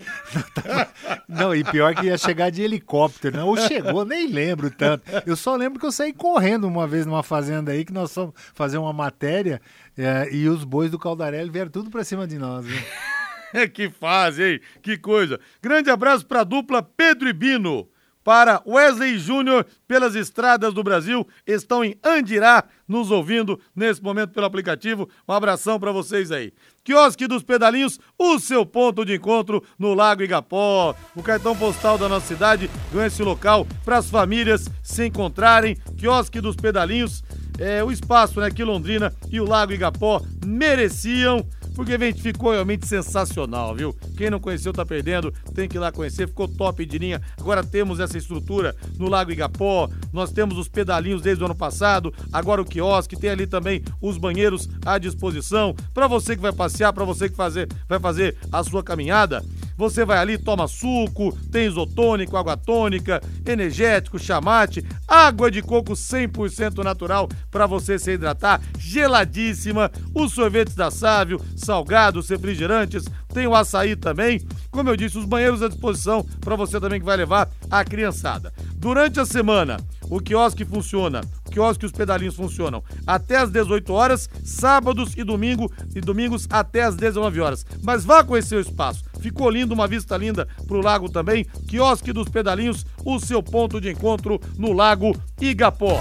(laughs) Não, e pior que ia chegar de helicóptero, não. Né? Ou chegou, nem lembro tanto. Eu só lembro que eu saí correndo uma vez numa fazenda aí, que nós fomos fazer uma matéria é, e os bois do Caldarelli vieram tudo pra cima de nós. Viu? (laughs) que fase, hein? Que coisa. Grande abraço pra dupla Pedro e Bino para Wesley Júnior pelas estradas do Brasil. Estão em Andirá nos ouvindo nesse momento pelo aplicativo. Um abração para vocês aí. Quiosque dos Pedalinhos, o seu ponto de encontro no Lago Igapó. O cartão postal da nossa cidade ganha esse local para as famílias se encontrarem. Quiosque dos Pedalinhos, é, o espaço né, que Londrina e o Lago Igapó mereciam porque gente, ficou realmente sensacional, viu? Quem não conheceu tá perdendo, tem que ir lá conhecer, ficou top de linha. Agora temos essa estrutura no Lago Igapó, nós temos os pedalinhos desde o ano passado, agora o quiosque, tem ali também os banheiros à disposição para você que vai passear, para você que fazer, vai fazer a sua caminhada. Você vai ali, toma suco, tem isotônico, água tônica, energético, chamate, água de coco 100% natural para você se hidratar, geladíssima, os sorvetes da Sávio, salgados, refrigerantes, tem o açaí também. Como eu disse, os banheiros à disposição para você também que vai levar a criançada. Durante a semana, o quiosque funciona, o quiosque e os pedalinhos funcionam até às 18 horas, sábados e domingo e domingos até às 19 horas. Mas vá conhecer o espaço. Ficou lindo, uma vista linda pro lago também. Quiosque dos pedalinhos, o seu ponto de encontro no Lago Igapó.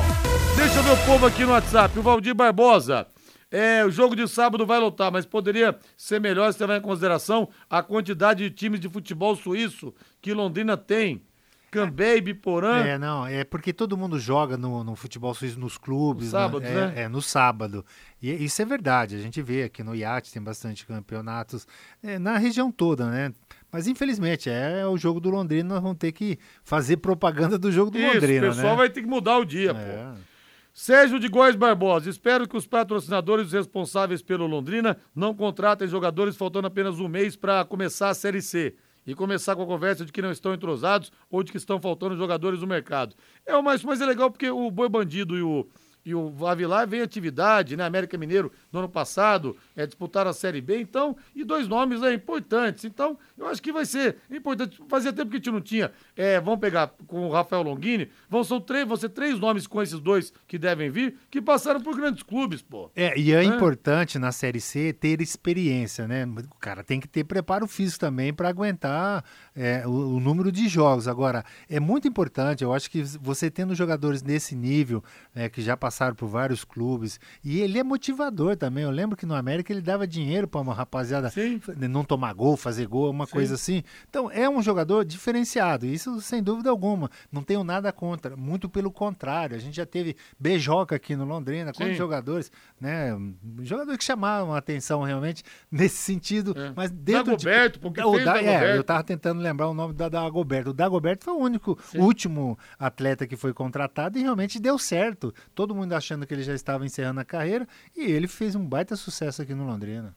Deixa eu ver o povo aqui no WhatsApp. O Valdir Barbosa. É, o jogo de sábado vai lotar, mas poderia ser melhor se levar em consideração a quantidade de times de futebol suíço que Londrina tem. Cambé e Biporã. É, não, é porque todo mundo joga no, no futebol suíço nos clubes. No sábado, né? né? É, é, no sábado. E isso é verdade, a gente vê aqui no Iate tem bastante campeonatos é, na região toda, né? Mas infelizmente é o jogo do Londrina, nós vamos ter que fazer propaganda do jogo do isso, Londrina, né? O pessoal né? vai ter que mudar o dia, É. pô. Sérgio de Góes Barbosa, espero que os patrocinadores responsáveis pelo Londrina não contratem jogadores faltando apenas um mês para começar a Série C e começar com a conversa de que não estão entrosados ou de que estão faltando jogadores no mercado. É o mais, mas é legal porque o Boi Bandido e o, e o Avilar vem em atividade, né? América Mineiro no ano passado é, disputaram a Série B, então, e dois nomes é, importantes. Então, eu acho que vai ser importante. Fazia tempo que a gente não tinha. É, vamos pegar com o Rafael Longini, vão, são três, vão ser três nomes com esses dois que devem vir, que passaram por grandes clubes, pô. É, e é, é. importante na Série C ter experiência, né? O cara tem que ter preparo físico também para aguentar é, o, o número de jogos. Agora, é muito importante, eu acho que você tendo jogadores nesse nível, é, que já passaram por vários clubes, e ele é motivador também. Eu lembro que no América ele dava dinheiro para uma rapaziada Sim. não tomar gol, fazer gol, uma Sim. coisa assim. Então, é um jogador diferenciado, isso sem dúvida alguma. Não tenho nada contra, muito pelo contrário. A gente já teve Beijoca aqui no Londrina, quantos jogadores, né? Jogadores que chamavam a atenção realmente (laughs) nesse sentido, é. mas dentro Dagoberto, de... porque o da, é, eu tava tentando lembrar o nome da Dagoberto. O Dagoberto foi o único, Sim. último atleta que foi contratado e realmente deu certo. Todo mundo achando que ele já estava encerrando a carreira e ele fez um baita sucesso aqui no Londrina.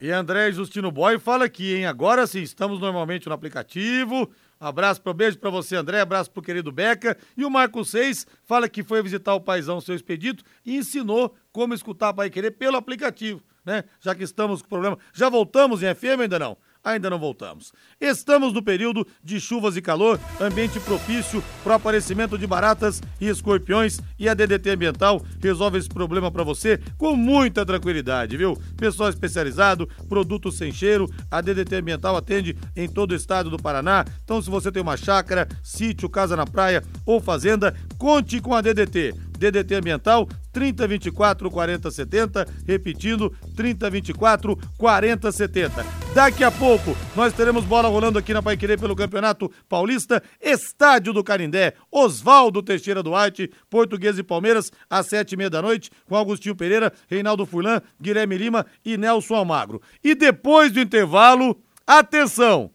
E André Justino Boy fala aqui, hein? Agora sim, estamos normalmente no aplicativo. Abraço para beijo para você, André. Abraço pro querido Beca. E o Marco Seis fala que foi visitar o paizão seu expedito e ensinou como escutar Pai Querer pelo aplicativo, né? Já que estamos com problema. Já voltamos em FM ainda não? Ainda não voltamos. Estamos no período de chuvas e calor, ambiente propício para o aparecimento de baratas e escorpiões e a DDT Ambiental resolve esse problema para você com muita tranquilidade, viu? Pessoal especializado, produtos sem cheiro, a DDT Ambiental atende em todo o estado do Paraná. Então, se você tem uma chácara, sítio, casa na praia ou fazenda, conte com a DDT. DDT Ambiental 3024 4070, repetindo 3024 4070. Daqui a pouco nós teremos bola rolando aqui na Paiquerê pelo Campeonato Paulista, Estádio do Carindé, Oswaldo Teixeira Duarte, Português e Palmeiras, às sete e meia da noite, com Agostinho Pereira, Reinaldo Furlan, Guilherme Lima e Nelson Almagro. E depois do intervalo, atenção!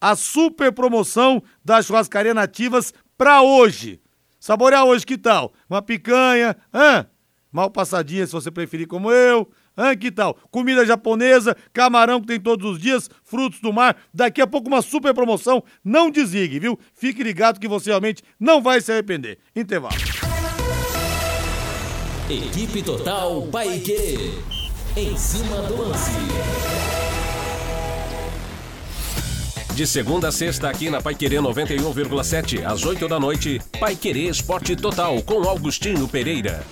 A super promoção das churrascaria nativas para hoje. Saborear hoje, que tal? Uma picanha, hã? Mal passadinha, se você preferir como eu. Hã, que tal? Comida japonesa, camarão que tem todos os dias, frutos do mar. Daqui a pouco uma super promoção. Não desligue, viu? Fique ligado que você realmente não vai se arrepender. Intervalo. Equipe Total Paique. Em cima do lance. De segunda a sexta, aqui na Paiquerê 91,7, às 8 da noite, Paiquerê Esporte Total, com Augustinho Pereira.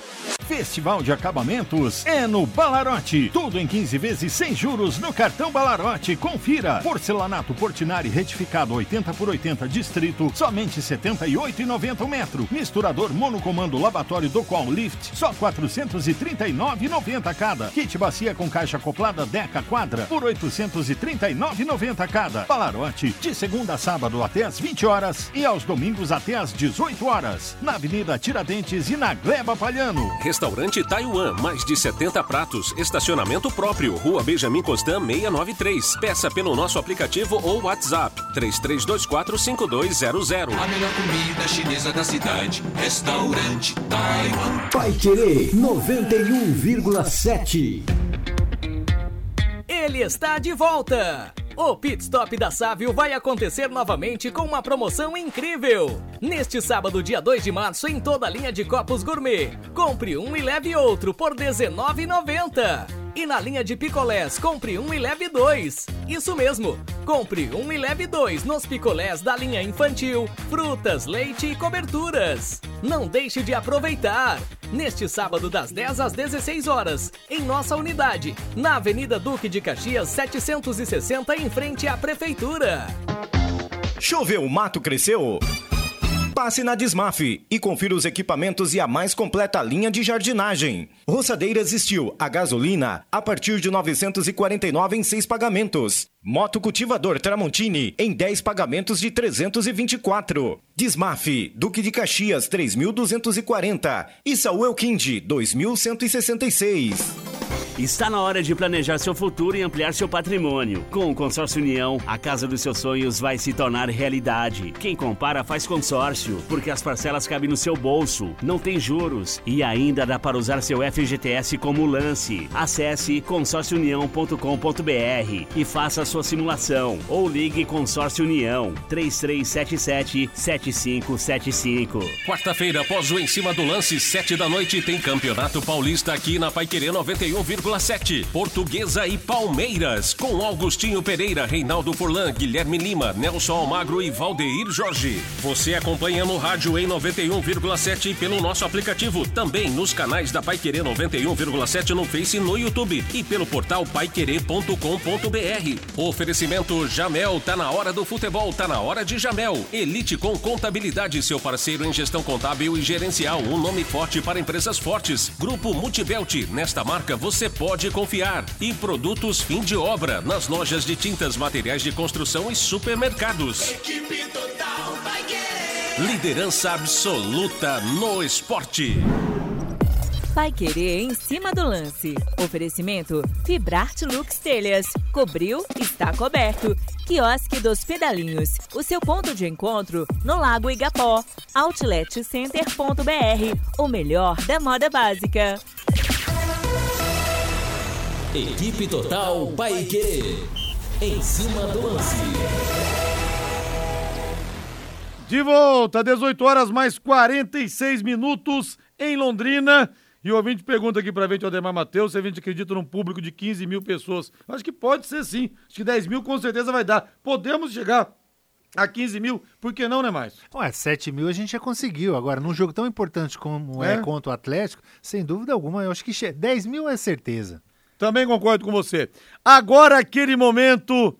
Festival de Acabamentos é no Balarote. Tudo em 15 vezes sem juros no cartão Balarote. Confira. Porcelanato Portinari retificado 80 por 80 distrito, somente 78,90 o metro. Misturador monocomando lavatório do Qual Lift, só 439,90 cada. Kit bacia com caixa acoplada Deca Quadra por 839,90 cada. Balarote, de segunda a sábado até às 20 horas e aos domingos até às 18 horas. Na Avenida Tiradentes e na Gleba Palhano. Restaurante Taiwan, mais de 70 pratos, estacionamento próprio, Rua Benjamin Constant 693. Peça pelo nosso aplicativo ou WhatsApp 33245200. A melhor comida chinesa da cidade, Restaurante Taiwan. Pai Querer 91,7. Ele está de volta. O Pit Stop da Sávio vai acontecer novamente com uma promoção incrível. Neste sábado, dia 2 de março, em toda a linha de copos gourmet. Compre um e leve outro por R$19,90. E na linha de picolés, compre um e leve dois. Isso mesmo, compre um e leve dois nos picolés da linha infantil, frutas, leite e coberturas. Não deixe de aproveitar. Neste sábado, das 10 às 16 horas, em nossa unidade, na Avenida Duque de Caxias 760, em frente à Prefeitura. Choveu, o mato cresceu? Passe na Desmaf e confira os equipamentos e a mais completa linha de jardinagem. Roçadeiras Steel a gasolina a partir de 949 em seis pagamentos. Moto cultivador Tramontini em 10 pagamentos de 324. Desmaf Duque de Caxias 3240 e Saúl Kind 2166. Está na hora de planejar seu futuro e ampliar seu patrimônio. Com o Consórcio União, a casa dos seus sonhos vai se tornar realidade. Quem compara faz consórcio, porque as parcelas cabem no seu bolso, não tem juros e ainda dá para usar seu FGTS como lance. Acesse consórciounião.com.br e faça sua simulação ou ligue Consórcio União 3377 7575. Quarta-feira, após o Em Cima do Lance, sete da noite, tem Campeonato Paulista aqui na Paiquerê 91,7. Portuguesa e Palmeiras, com Augustinho Pereira, Reinaldo Furlan, Guilherme Lima, Nelson Almagro e Valdeir Jorge. Você acompanha no rádio em 91,7 e pelo nosso aplicativo, também nos canais da Paiquerê 91,7 no Face e no YouTube e pelo portal paiquerê.com.br. Oferecimento Jamel, tá na hora do futebol, tá na hora de Jamel. Elite com Contabilidade, seu parceiro em gestão contábil e gerencial, um nome forte para empresas fortes. Grupo Multibelt, nesta marca você pode confiar. E produtos fim de obra, nas lojas de tintas, materiais de construção e supermercados. Equipe total Liderança absoluta no esporte. Vai querer em cima do lance. Oferecimento Fibrarte Lux Telhas. Cobriu, está coberto. Quiosque dos Pedalinhos. O seu ponto de encontro no Lago Igapó. Outletcenter.br. O melhor da moda básica. Equipe Total Paique. Em cima do lance. De volta, 18 horas mais 46 minutos em Londrina. E o ouvinte pergunta aqui pra gente, o Ademar Matheus, se a gente acredita num público de 15 mil pessoas. Acho que pode ser sim. Acho que 10 mil com certeza vai dar. Podemos chegar a 15 mil, por que não, né, mais? Ué, 7 mil a gente já conseguiu. Agora, num jogo tão importante como é, É? contra o Atlético, sem dúvida alguma, eu acho que che- 10 mil é certeza. Também concordo com você. Agora aquele momento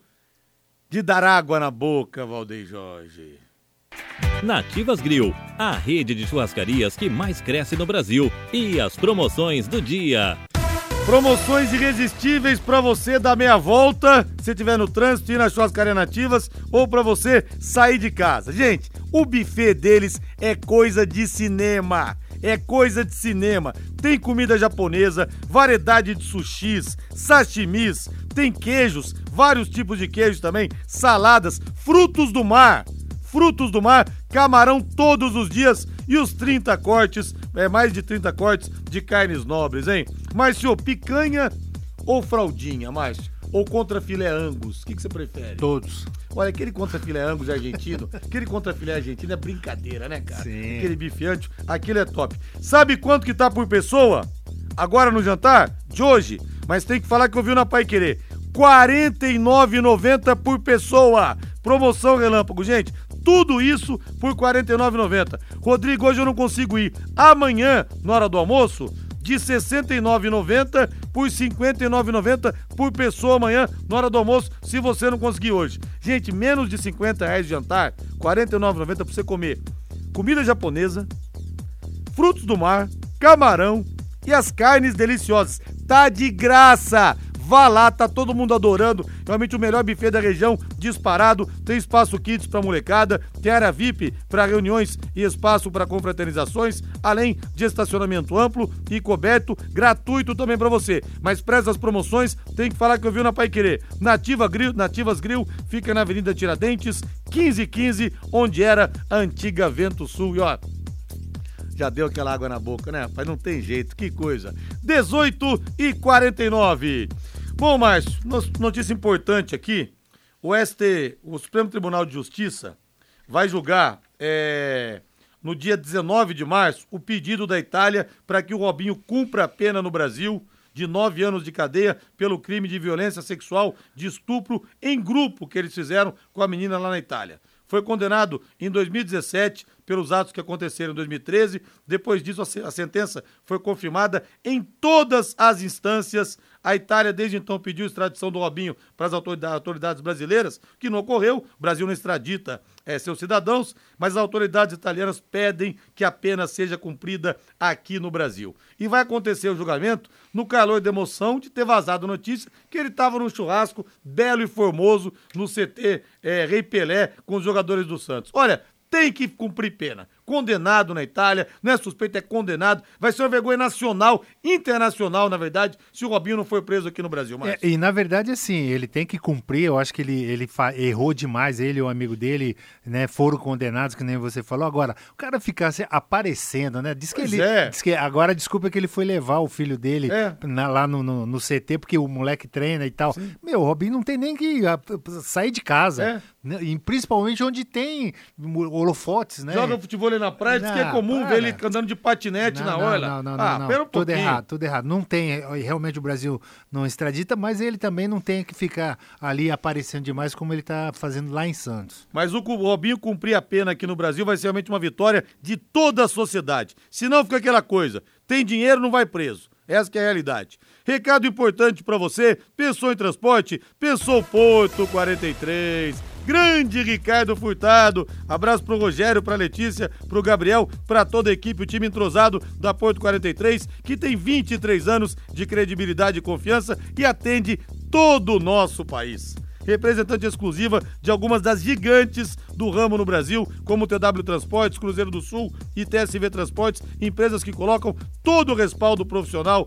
de dar água na boca, Valdeir Jorge. Nativas Grill, a rede de churrascarias que mais cresce no Brasil. E as promoções do dia. Promoções irresistíveis pra você dar meia volta, se estiver no trânsito, ir nas churrascarias nativas, ou pra você sair de casa. Gente, o buffet deles é coisa de cinema. É coisa de cinema. Tem comida japonesa, variedade de sushis, sashimis, tem queijos, vários tipos de queijos também, saladas, frutos do mar. Frutos do mar, camarão todos os dias e os 30 cortes, é mais de 30 cortes de carnes nobres, hein? Márcio, picanha ou fraldinha, Márcio? Ou contra filé angus? O que, que você prefere? Todos. Olha, aquele contra filé angus argentino, (laughs) aquele contra filé argentino é brincadeira, né, cara? Sim. Aquele bife ancho, aquele é top. Sabe quanto que tá por pessoa? Agora no jantar? De hoje. Mas tem que falar que eu vi na Pai Querer. R$ 49,90 por pessoa. Promoção relâmpago, gente. Tudo isso por R$ 49,90. Rodrigo, hoje eu não consigo ir. Amanhã, na hora do almoço, de R$ 69,90 por R$ 59,90 por pessoa amanhã, na hora do almoço, se você não conseguir hoje. Gente, menos de 50 reais de jantar, R$ 49,90 pra você comer comida japonesa, frutos do mar, camarão e as carnes deliciosas. Tá de graça! Vá lá, tá todo mundo adorando. Realmente o melhor buffet da região, disparado. Tem espaço kids pra molecada, tem área VIP para reuniões e espaço para confraternizações, além de estacionamento amplo e coberto, gratuito também pra você. Mas para essas promoções, tem que falar que eu vi na Pai Querer. Nativa Grill, Nativas Grill fica na Avenida Tiradentes, 1515, onde era a antiga Vento Sul. E ó, já deu aquela água na boca, né, rapaz? Não tem jeito, que coisa. 18 e 49. Bom, Márcio, notícia importante aqui. O ST, o Supremo Tribunal de Justiça, vai julgar é, no dia 19 de março o pedido da Itália para que o Robinho cumpra a pena no Brasil de nove anos de cadeia pelo crime de violência sexual de estupro em grupo que eles fizeram com a menina lá na Itália. Foi condenado em 2017 pelos atos que aconteceram em 2013. Depois disso, a se- a sentença foi confirmada em todas as instâncias. A Itália, desde então, pediu extradição do Robinho para as autorida- autoridades brasileiras, que não ocorreu. O Brasil não extradita eh, seus cidadãos, mas as autoridades italianas pedem que a pena seja cumprida aqui no Brasil. E vai acontecer o julgamento no calor de emoção de ter vazado notícia que ele estava num churrasco belo e formoso no CT eh, Rei Pelé com os jogadores do Santos. Olha, tem que cumprir pena. Condenado na Itália, não é suspeito, é condenado. Vai ser uma vergonha nacional, internacional, na verdade, se o Robinho não for preso aqui no Brasil. É, e na verdade, assim, ele tem que cumprir. Eu acho que ele, ele errou demais. Ele e o amigo dele né, foram condenados, que nem você falou. Agora, o cara ficar assim, aparecendo, né? Diz que pois ele. É. Diz que, agora, desculpa que ele foi levar o filho dele é. na, lá no, no, no, CT, porque o moleque treina e tal. Sim. Meu, o Robinho não tem nem que a, sair de casa. É. Né, e principalmente onde tem holofotes, né? Joga futebol ali na praia, diz que é comum para. ver ele andando de patinete não, na hora. Não, não, não, ah, não. Um tudo errado, tudo errado. Não tem, realmente o Brasil não extradita, mas ele também não tem que ficar ali aparecendo demais como ele está fazendo lá em Santos. Mas o Robinho cumprir a pena aqui no Brasil vai ser realmente uma vitória de toda a sociedade. Senão fica aquela coisa, tem dinheiro, não vai preso. Essa é a realidade. Recado importante para você, pensou em transporte? Pensou Porto 43 grande Ricardo Furtado. Abraço pro Rogério, pra Letícia, pro Gabriel, pra toda a equipe, o time entrosado da Porto 43, que tem 23 anos de credibilidade e confiança e atende todo o nosso país representante exclusiva de algumas das gigantes do ramo no Brasil, como TW Transportes, Cruzeiro do Sul e TSV Transportes, empresas que colocam todo o respaldo profissional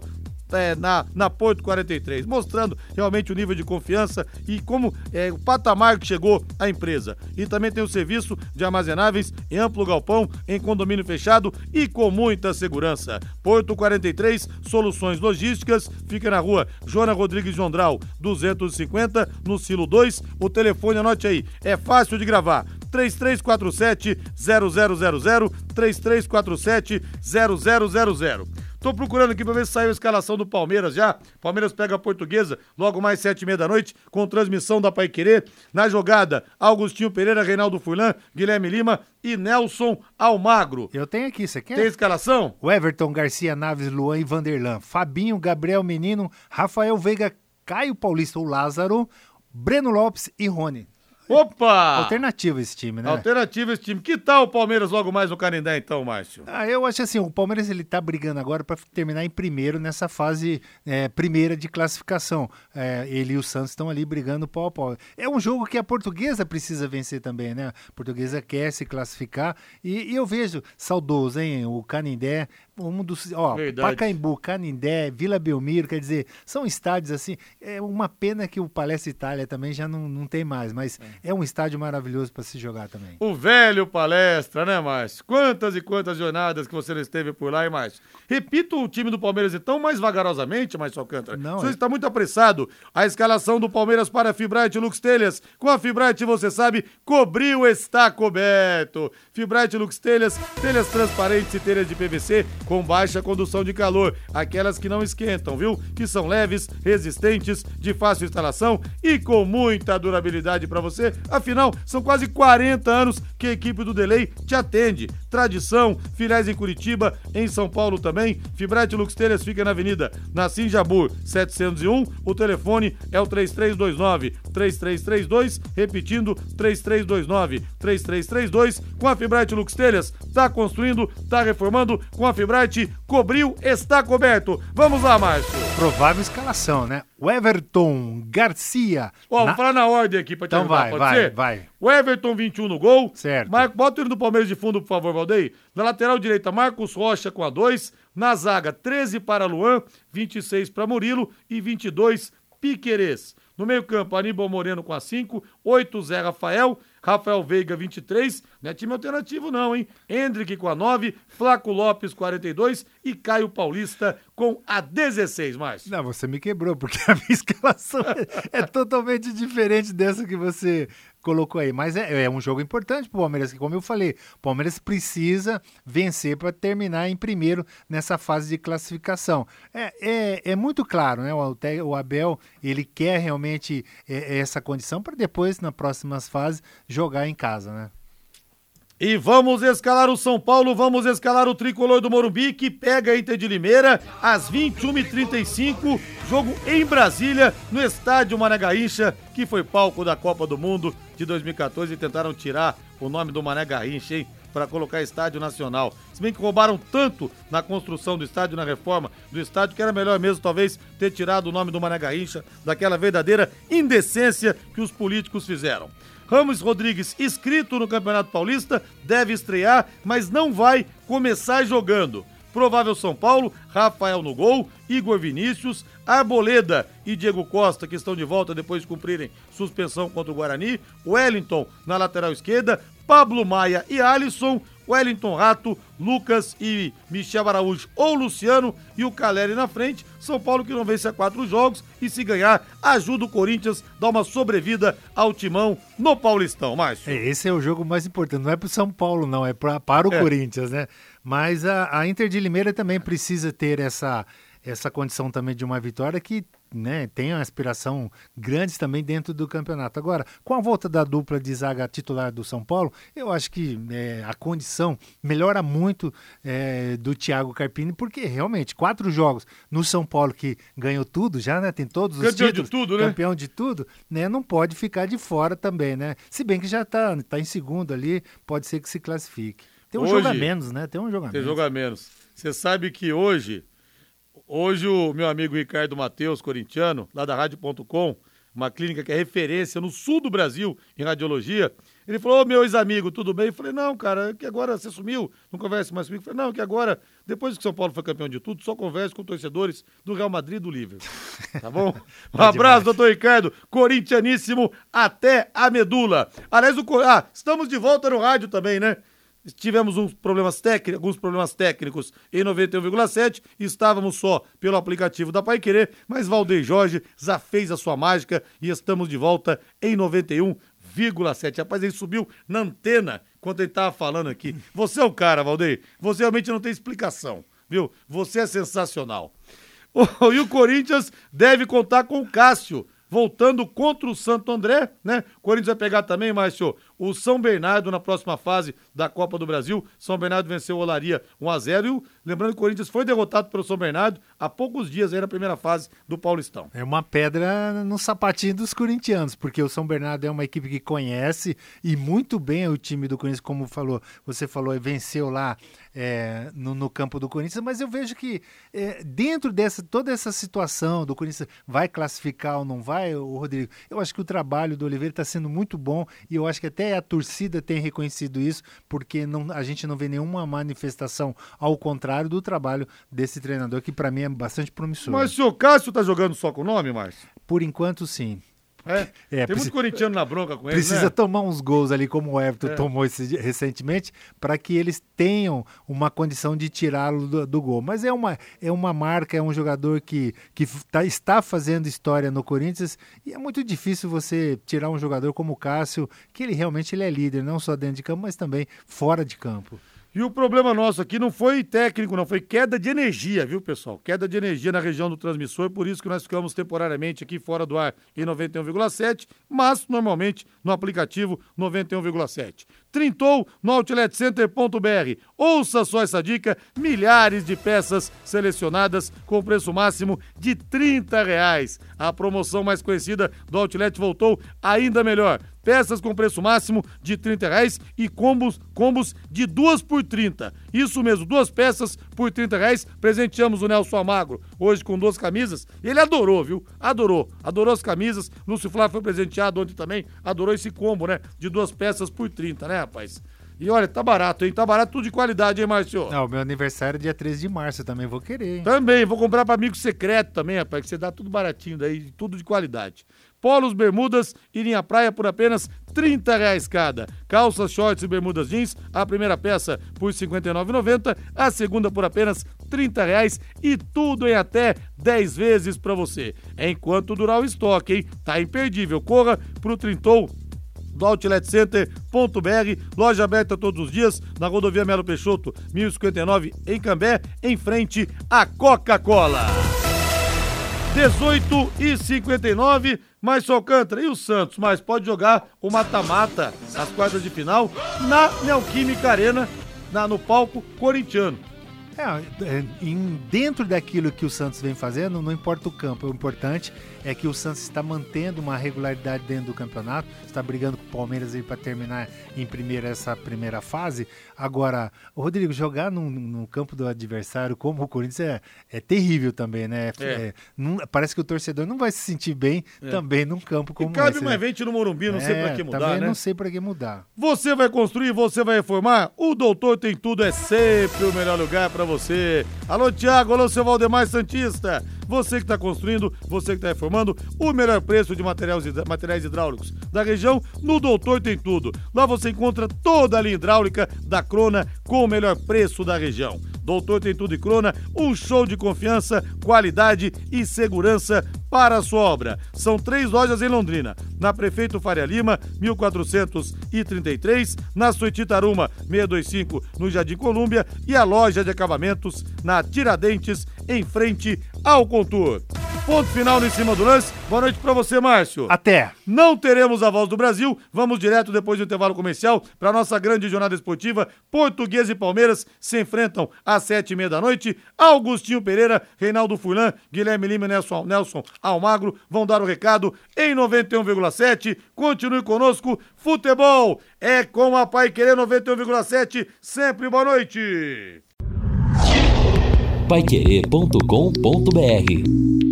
é, na, na Porto 43, mostrando realmente o nível de confiança e como é, o patamar que chegou a empresa. E também tem o serviço de armazenáveis em amplo galpão, em condomínio fechado e com muita segurança. Porto 43, soluções logísticas, fica na rua Joana Rodrigues Jondral, 250, no Silo 2. O telefone, anote aí, é fácil de gravar. 3347 0000 3347 0000 Tô procurando aqui pra ver se saiu a escalação do Palmeiras já. Palmeiras pega a portuguesa logo mais sete e meia da noite, com transmissão da Pai Querer. Na jogada, Augustinho Pereira, Reinaldo Furlan, Guilherme Lima e Nelson Almagro. Eu tenho aqui, você quer? Tem escalação? O Everton, Garcia, Naves, Luan e Vanderlan. Fabinho, Gabriel Menino, Rafael Veiga, Caio Paulista, o Lázaro, Breno Lopes e Rony. Opa! Alternativa esse time, né? Alternativa esse time. Que tal o Palmeiras logo mais no Canindé, então, Márcio? Ah, eu acho assim, o Palmeiras ele tá brigando agora para terminar em primeiro nessa fase é, primeira de classificação. É, ele e o Santos estão ali brigando pau a pau. É um jogo que a portuguesa precisa vencer também, né? A portuguesa quer se classificar e, e eu vejo saudoso, hein? O Canindé um dos. Ó, Verdade. Pacaembu, Canindé, Vila Belmiro, quer dizer, são estádios assim. É uma pena que o Palestra Itália também já não, não tem mais, mas é, é um estádio maravilhoso para se jogar também. O velho Palestra, né, Márcio? Quantas e quantas jornadas que você não esteve por lá, hein, Márcio? Repito o time do Palmeiras então mais vagarosamente, Márcio Alcântara. Não, Você é... está muito apressado. A escalação do Palmeiras para a Fibrate Lux Telhas. Com a Fibrate, você sabe, cobriu, está coberto. Fibrate Lux Telhas, telhas transparentes e telhas de PVC com baixa condução de calor, aquelas que não esquentam, viu? Que são leves, resistentes, de fácil instalação e com muita durabilidade para você. Afinal, são quase 40 anos que a equipe do Delay te atende. Tradição, filiais em Curitiba, em São Paulo também. Fibrate Lux Telhas fica na Avenida Nassim Jabur 701. O telefone é o 3329 3332, repetindo 3329 3332. Com a Fibrate Lux Telhas, tá construindo, tá reformando com a Fibrate cobriu, está coberto. Vamos lá, Márcio. Provável escalação, né? O Everton, Garcia. Ó, na... vamos falar na ordem aqui pra te Então vai, vai, ser? vai. O Everton, 21 no gol. Certo. Mar... Bota ele do Palmeiras de fundo, por favor, Valdeir. Na lateral direita, Marcos Rocha com a 2. Na zaga, 13 para Luan, 26 para Murilo e 22 Piquerez. No meio-campo, Aníbal Moreno com a 5, 8 Zé Rafael, Rafael Veiga 23, não é time alternativo não, hein? Hendrick com a 9, Flaco Lopes 42 e Caio Paulista com a 16 mais. Não, você me quebrou, porque a minha (laughs) escalação é, é totalmente diferente dessa que você colocou aí. Mas é, é um jogo importante para o Palmeiras, que como eu falei, o Palmeiras precisa vencer para terminar em primeiro nessa fase de classificação. É, é, é muito claro, né? O, o Abel ele quer realmente é, é essa condição para depois, nas próximas fases, jogar em casa, né? E vamos escalar o São Paulo, vamos escalar o tricolor do Morumbi, que pega a Inter de Limeira às 21h35. Jogo em Brasília, no estádio Mané Garrincha, que foi palco da Copa do Mundo de 2014 e tentaram tirar o nome do Mané Garrincha, hein? Para colocar estádio nacional. Se bem que roubaram tanto na construção do estádio, na reforma do estádio, que era melhor mesmo, talvez, ter tirado o nome do Mané Garrincha daquela verdadeira indecência que os políticos fizeram. Ramos Rodrigues, inscrito no Campeonato Paulista, deve estrear, mas não vai começar jogando. Provável São Paulo, Rafael no gol, Igor Vinícius, Arboleda e Diego Costa, que estão de volta depois de cumprirem suspensão contra o Guarani, Wellington na lateral esquerda, Pablo Maia e Alisson, Wellington Rato, Lucas e Michel Araújo ou Luciano e o Caleri na frente. São Paulo que não vence a quatro jogos e se ganhar, ajuda o Corinthians a dar uma sobrevida ao timão no Paulistão, Márcio. É, esse é o jogo mais importante, não é para o São Paulo não, é pra, para o é. Corinthians, né? Mas a, a Inter de Limeira também precisa ter essa essa condição também de uma vitória que né, tem uma aspiração grande também dentro do campeonato. Agora, com a volta da dupla de zaga titular do São Paulo, eu acho que é, a condição melhora muito é, do Thiago Carpini, porque realmente quatro jogos no São Paulo que ganhou tudo já, né, tem todos os campeão títulos, de tudo, né? campeão de tudo, né, não pode ficar de fora também, né? Se bem que já está tá em segundo ali, pode ser que se classifique. Tem um hoje, jogo a menos, né? Tem um jogo a menos. Tem jogo a menos. Você sabe que hoje Hoje o meu amigo Ricardo Mateus, corintiano, lá da Rádio.com, uma clínica que é referência no sul do Brasil em radiologia, ele falou, ô meu ex-amigo, tudo bem? Eu falei, não, cara, que agora você sumiu, não conversa mais comigo. Eu falei, não, que agora, depois que São Paulo foi campeão de tudo, só converso com torcedores do Real Madrid e do Liverpool. (laughs) Tá bom? Um abraço, doutor Ricardo, corintianíssimo até a medula. Aliás, o... ah, estamos de volta no rádio também, né? Tivemos uns problemas técnicos, alguns problemas técnicos em 91,7. Estávamos só pelo aplicativo da Pai Querer, mas Valdeir Jorge já fez a sua mágica e estamos de volta em 91,7. Rapaz, ele subiu na antena quando ele estava falando aqui. Você é o cara, Valdeir. Você realmente não tem explicação, viu? Você é sensacional. (laughs) e o Corinthians deve contar com o Cássio voltando contra o Santo André, né? O Corinthians vai pegar também, Márcio, o São Bernardo na próxima fase da Copa do Brasil. São Bernardo venceu o Olaria 1 a 0 e o, lembrando que o Corinthians foi derrotado pelo São Bernardo há poucos dias aí na primeira fase do Paulistão. É uma pedra no sapatinho dos corintianos, porque o São Bernardo é uma equipe que conhece e muito bem o time do Corinthians, como falou, você falou, venceu lá é, no, no, campo do Corinthians, mas eu vejo que é, dentro dessa toda essa situação do Corinthians vai classificar ou não vai, o Rodrigo, eu acho que o trabalho do Oliveira está sendo muito bom e eu acho que até a torcida tem reconhecido isso, porque não, a gente não vê nenhuma manifestação ao contrário do trabalho desse treinador, que para mim é bastante promissor. Mas o senhor Cássio tá jogando só com o nome, Márcio? Por enquanto, sim. É, é, tem muito corintiano na bronca com ele. Precisa né? tomar uns gols ali, como o Everton é. tomou esse, recentemente, para que eles tenham uma condição de tirá-lo do, do, gol. Mas é uma, é uma marca, é um jogador que, que tá, está fazendo história no Corinthians e é muito difícil você tirar um jogador como o Cássio, que ele realmente ele é líder, não só dentro de campo, mas também fora de campo. E o problema nosso aqui não foi técnico, não, foi queda de energia, viu, pessoal? Queda de energia na região do transmissor, por isso que nós ficamos temporariamente aqui fora do ar em 91,7, mas normalmente no aplicativo 91,7. Trintou no outletcenter.br. Ouça só essa dica: milhares de peças selecionadas com preço máximo de 30 reais. A promoção mais conhecida do Outlet voltou ainda melhor peças com preço máximo de 30 reais e combos, combos de duas por 30. Isso mesmo, duas peças por 30 reais. Presenteamos o Nelson Amagro hoje com duas camisas. Ele adorou, viu? Adorou. Adorou as camisas. Lúcio Flávio foi presenteado ontem também. Adorou esse combo, né? De duas peças por 30, né, rapaz? E olha, tá barato, hein? Tá barato tudo de qualidade, hein, Márcio? Não, meu aniversário é dia 13 de março, também vou querer, hein? Também, vou comprar para amigo secreto também, rapaz, que você dá tudo baratinho daí, tudo de qualidade. Polos, bermudas e linha praia por apenas 30 reais cada. Calças, shorts e bermudas jeans, a primeira peça por R$ 59,90, a segunda por apenas 30 reais e tudo em até 10 vezes para você. Enquanto durar o estoque, hein? Tá imperdível. Corra pro Trintou do outletcenter.br, loja aberta todos os dias na rodovia Melo Peixoto, 1059 em Cambé, em frente à Coca-Cola. 18 e 59, mas só Alcântara e o Santos, mas pode jogar o mata-mata, as quartas de final, na Neoquímica Arena, na, no palco corintiano. É, é, dentro daquilo que o Santos vem fazendo, não importa o campo, o importante é que o Santos está mantendo uma regularidade dentro do campeonato, está brigando com o Palmeiras aí para terminar em primeira essa primeira fase. Agora, o Rodrigo, jogar no, no, campo do adversário como o Corinthians é, é terrível também, né? É. É, não, parece que o torcedor não vai se sentir bem é. também num campo como e cabe esse. um evento no Morumbi, não sei para que mudar, também né? não sei para que mudar. Você vai construir, você vai reformar? O Doutor Tem Tudo é sempre o melhor lugar para você. Alô, Tiago, alô, seu Valdemar Santista. Você que está construindo, você que está reformando, o melhor preço de materiais, materiais hidráulicos da região, no Doutor Tem Tudo. Lá você encontra toda a linha hidráulica da Crona com o melhor preço da região. Doutor Tem Tudo e Crona, um show de confiança, qualidade e segurança para a sua obra. São três lojas em Londrina. Na Prefeito Faria Lima, 1433, na Soititaruma, 625, no Jardim Colúmbia e a loja de acabamentos na Tiradentes, em frente ao Contour. Ponto final em cima do lance. Boa noite para você, Márcio. Até. Não teremos a voz do Brasil. Vamos direto depois do intervalo comercial para nossa grande jornada esportiva. Português e Palmeiras se enfrentam às sete e meia da noite. Augustinho Pereira, Reinaldo Furlan, Guilherme Lima e Nelson, Nelson Almagro vão dar o recado em 91,7. Continue conosco. Futebol é com a Pai Querer 91,7. Sempre boa noite. Paiquerê.com.br